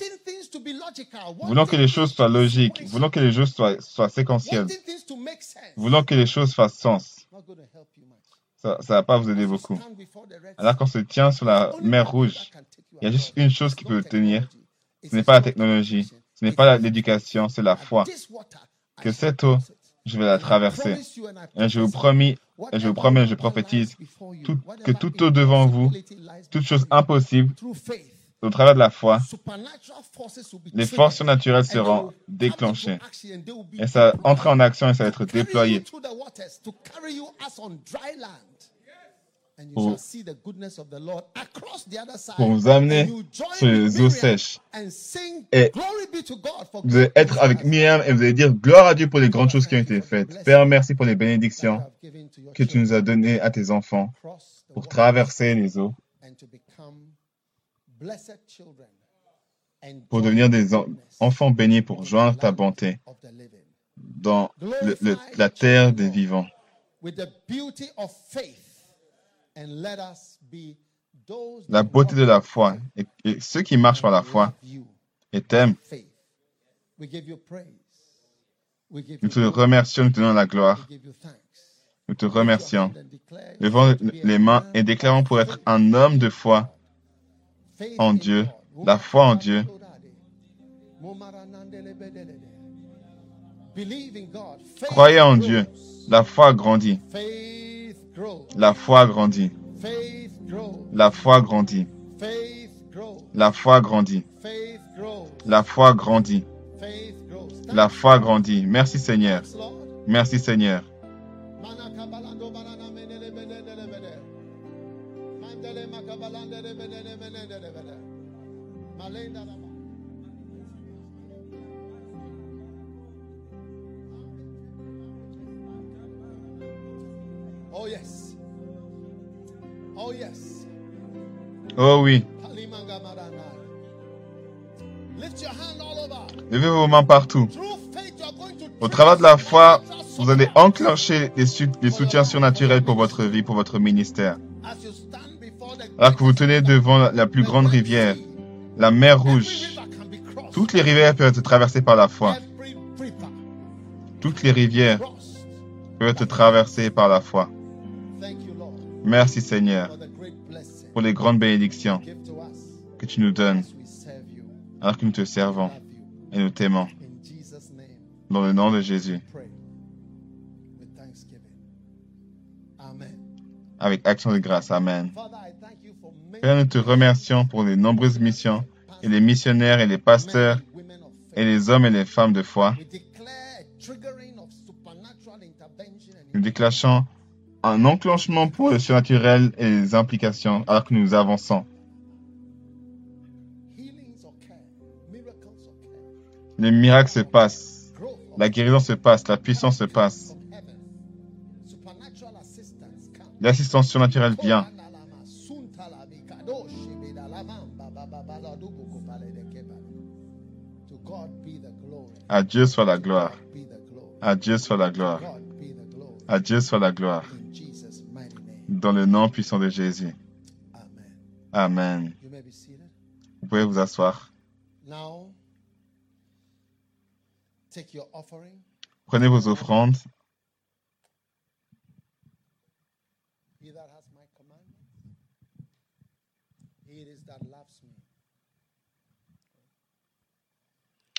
Voulons que les choses soient logiques, voulons que les choses soient, séquentielles, voulons que les choses fassent sens. Ça ne va pas vous aider beaucoup. Alors qu'on se tient sur la mer rouge, il y a juste une chose qui peut tenir. Ce n'est pas la technologie, ce n'est pas l'éducation, c'est la foi. Que cette eau. Je vais la traverser. Et je vous et je vous promets, je prophétise, tout- que toute eau devant vous, toute chose impossible, au travers de la foi, les forces they seront déclenchées. Et ça va deployed entrer en action et ça va être déployé Pour- shall see the goodness of the Lord across the other side. pour vous amener sur with les eaux sing Et Vous allez être avec Myriam et vous allez dire gloire à Dieu pour les grandes choses qui ont été faites. Père, merci pour les bénédictions que tu nous as données à tes enfants pour traverser les eaux, and to become blessed children and pour devenir des en- enfants bénis pour joindre ta bonté dans le- le- la terre des vivants. La beauté de la foi et, et ceux qui marchent par la foi et t'aiment, nous te remercions, nous te donnons la gloire, nous te remercions. Levons les mains et déclarons pour être un homme de foi en Dieu, la foi en Dieu. Croyez en. Dieu. La foi grandit. La foi grandit, la foi grandit, la foi grandit, la foi grandit, la foi grandit. Merci Seigneur, merci Seigneur. Oh oui, levez vos mains partout. Au travers de la foi, vous allez enclencher les, soutiens surnaturels pour votre vie, pour votre ministère. Alors que vous tenez devant la, plus grande rivière, la mer rouge, toutes les rivières peuvent être traversées par la foi. Toutes les rivières peuvent être traversées par la foi. Merci Seigneur pour les grandes bénédictions que tu nous donnes alors que nous te servons et nous t'aimons. Dans le nom de Jésus, avec action de grâce. Amen. Père, nous te remercions pour les nombreuses missions et les missionnaires et les pasteurs et les hommes et les femmes de foi. Nous déclenchons un enclenchement pour le surnaturel et les implications alors que nous avançons. Les miracles se passent, la guérison se passe, la puissance se passe, l'assistance surnaturelle vient. À Dieu soit la gloire. À Dieu soit la gloire. À Dieu soit la gloire. Dans le nom puissant de Jésus. Amen. Amen. You may be seated. Vous pouvez vous asseoir. Now, take your offering. Prenez vos offrandes. He that has my commandments, he it is that loves me.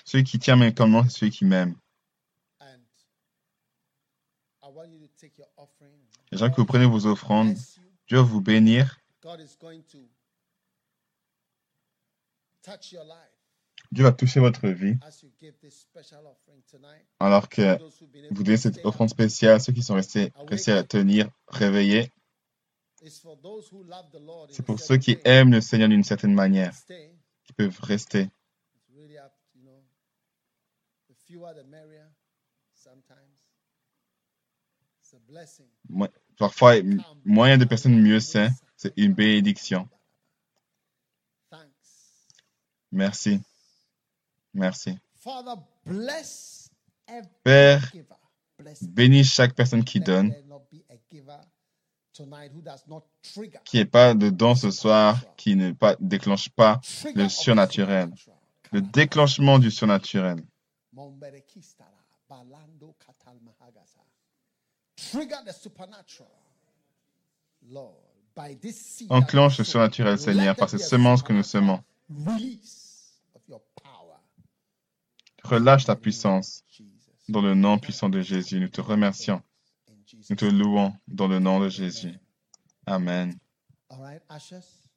Celui qui tient mes commandements, c'est celui qui m'aime. And I want you to take your offering. Les gens que vous prenez vos offrandes. Dieu va vous bénir. Dieu va toucher votre vie. Alors que vous donnez cette offrande spéciale, ceux qui sont restés réussis à tenir, réveillés, c'est pour ceux qui aiment le Seigneur d'une certaine manière, qui peuvent rester. Parfois, moyen de personnes mieux c'est, c'est une bénédiction. Thanks. Merci. Merci. Father, bless every Père, bénis chaque personne qui donne, qui n'est pas dedans ce soir, qui ne pas, déclenche pas le surnaturel. le déclenchement du surnaturel. Trigger the supernatural. Lord, by this seed Enclenche le surnaturel, Seigneur, par ces semences que nous semons. Relâche ta puissance dans le nom puissant de Jésus. Nous te remercions. Nous te louons dans le nom de Jésus. Amen. All right, ashes,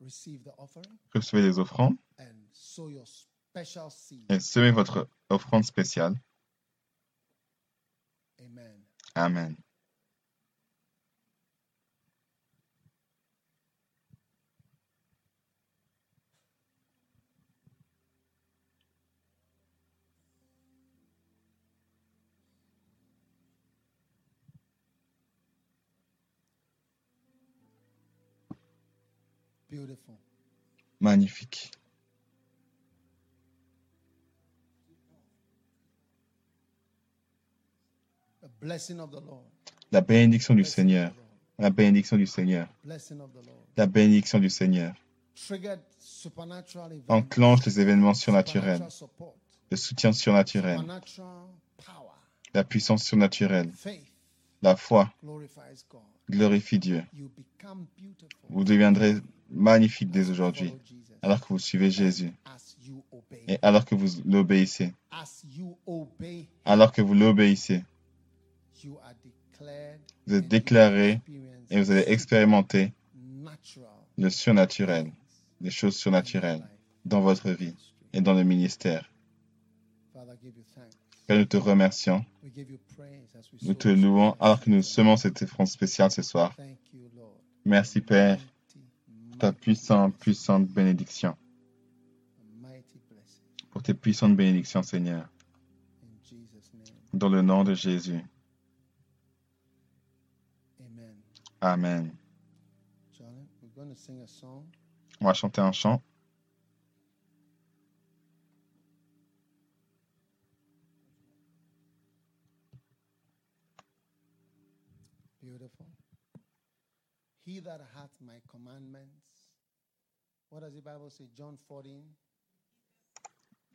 receive the offering Recevez les offrandes and sow your special seed. et semez votre offrande spéciale. Amen. Amen. Beautiful. Magnifique. La bénédiction du Seigneur. La bénédiction du Seigneur. La bénédiction du Seigneur. Enclenche les événements surnaturels. Le soutien surnaturel. La puissance surnaturelle. La foi glorifie Dieu. Vous deviendrez magnifique dès aujourd'hui alors que vous suivez Jésus et alors que vous l'obéissez. Alors que vous l'obéissez, vous êtes déclaré et vous allez expérimenter le surnaturel, les choses surnaturelles dans votre vie et dans le ministère. Père, nous te remercions. Nous te louons. alors que nous semons cette offrande spéciale ce soir. Merci Père, pour ta puissante, puissante bénédiction, pour tes puissantes bénédictions Seigneur, dans le nom de Jésus. Song. On va chanter un chant. Beautiful. He that hath my commandments. What does the Bible say? John 14.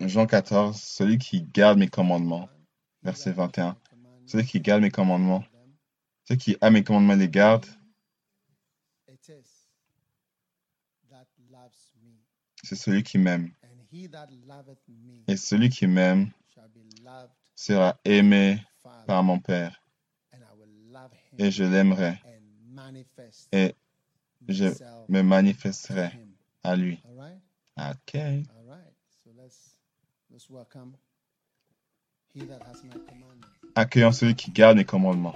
Jean 14, celui qui garde mes commandements, verset that hath 21. my commandments, Celui qui garde mes commandements, celui qui a mes commandements les garde, It is that loves me. C'est celui qui m'aime. Et celui qui m'aime sera aimé par mon Père, et je l'aimerai, et je me manifesterai à lui. Ok. Accueillons celui qui garde mes commandements.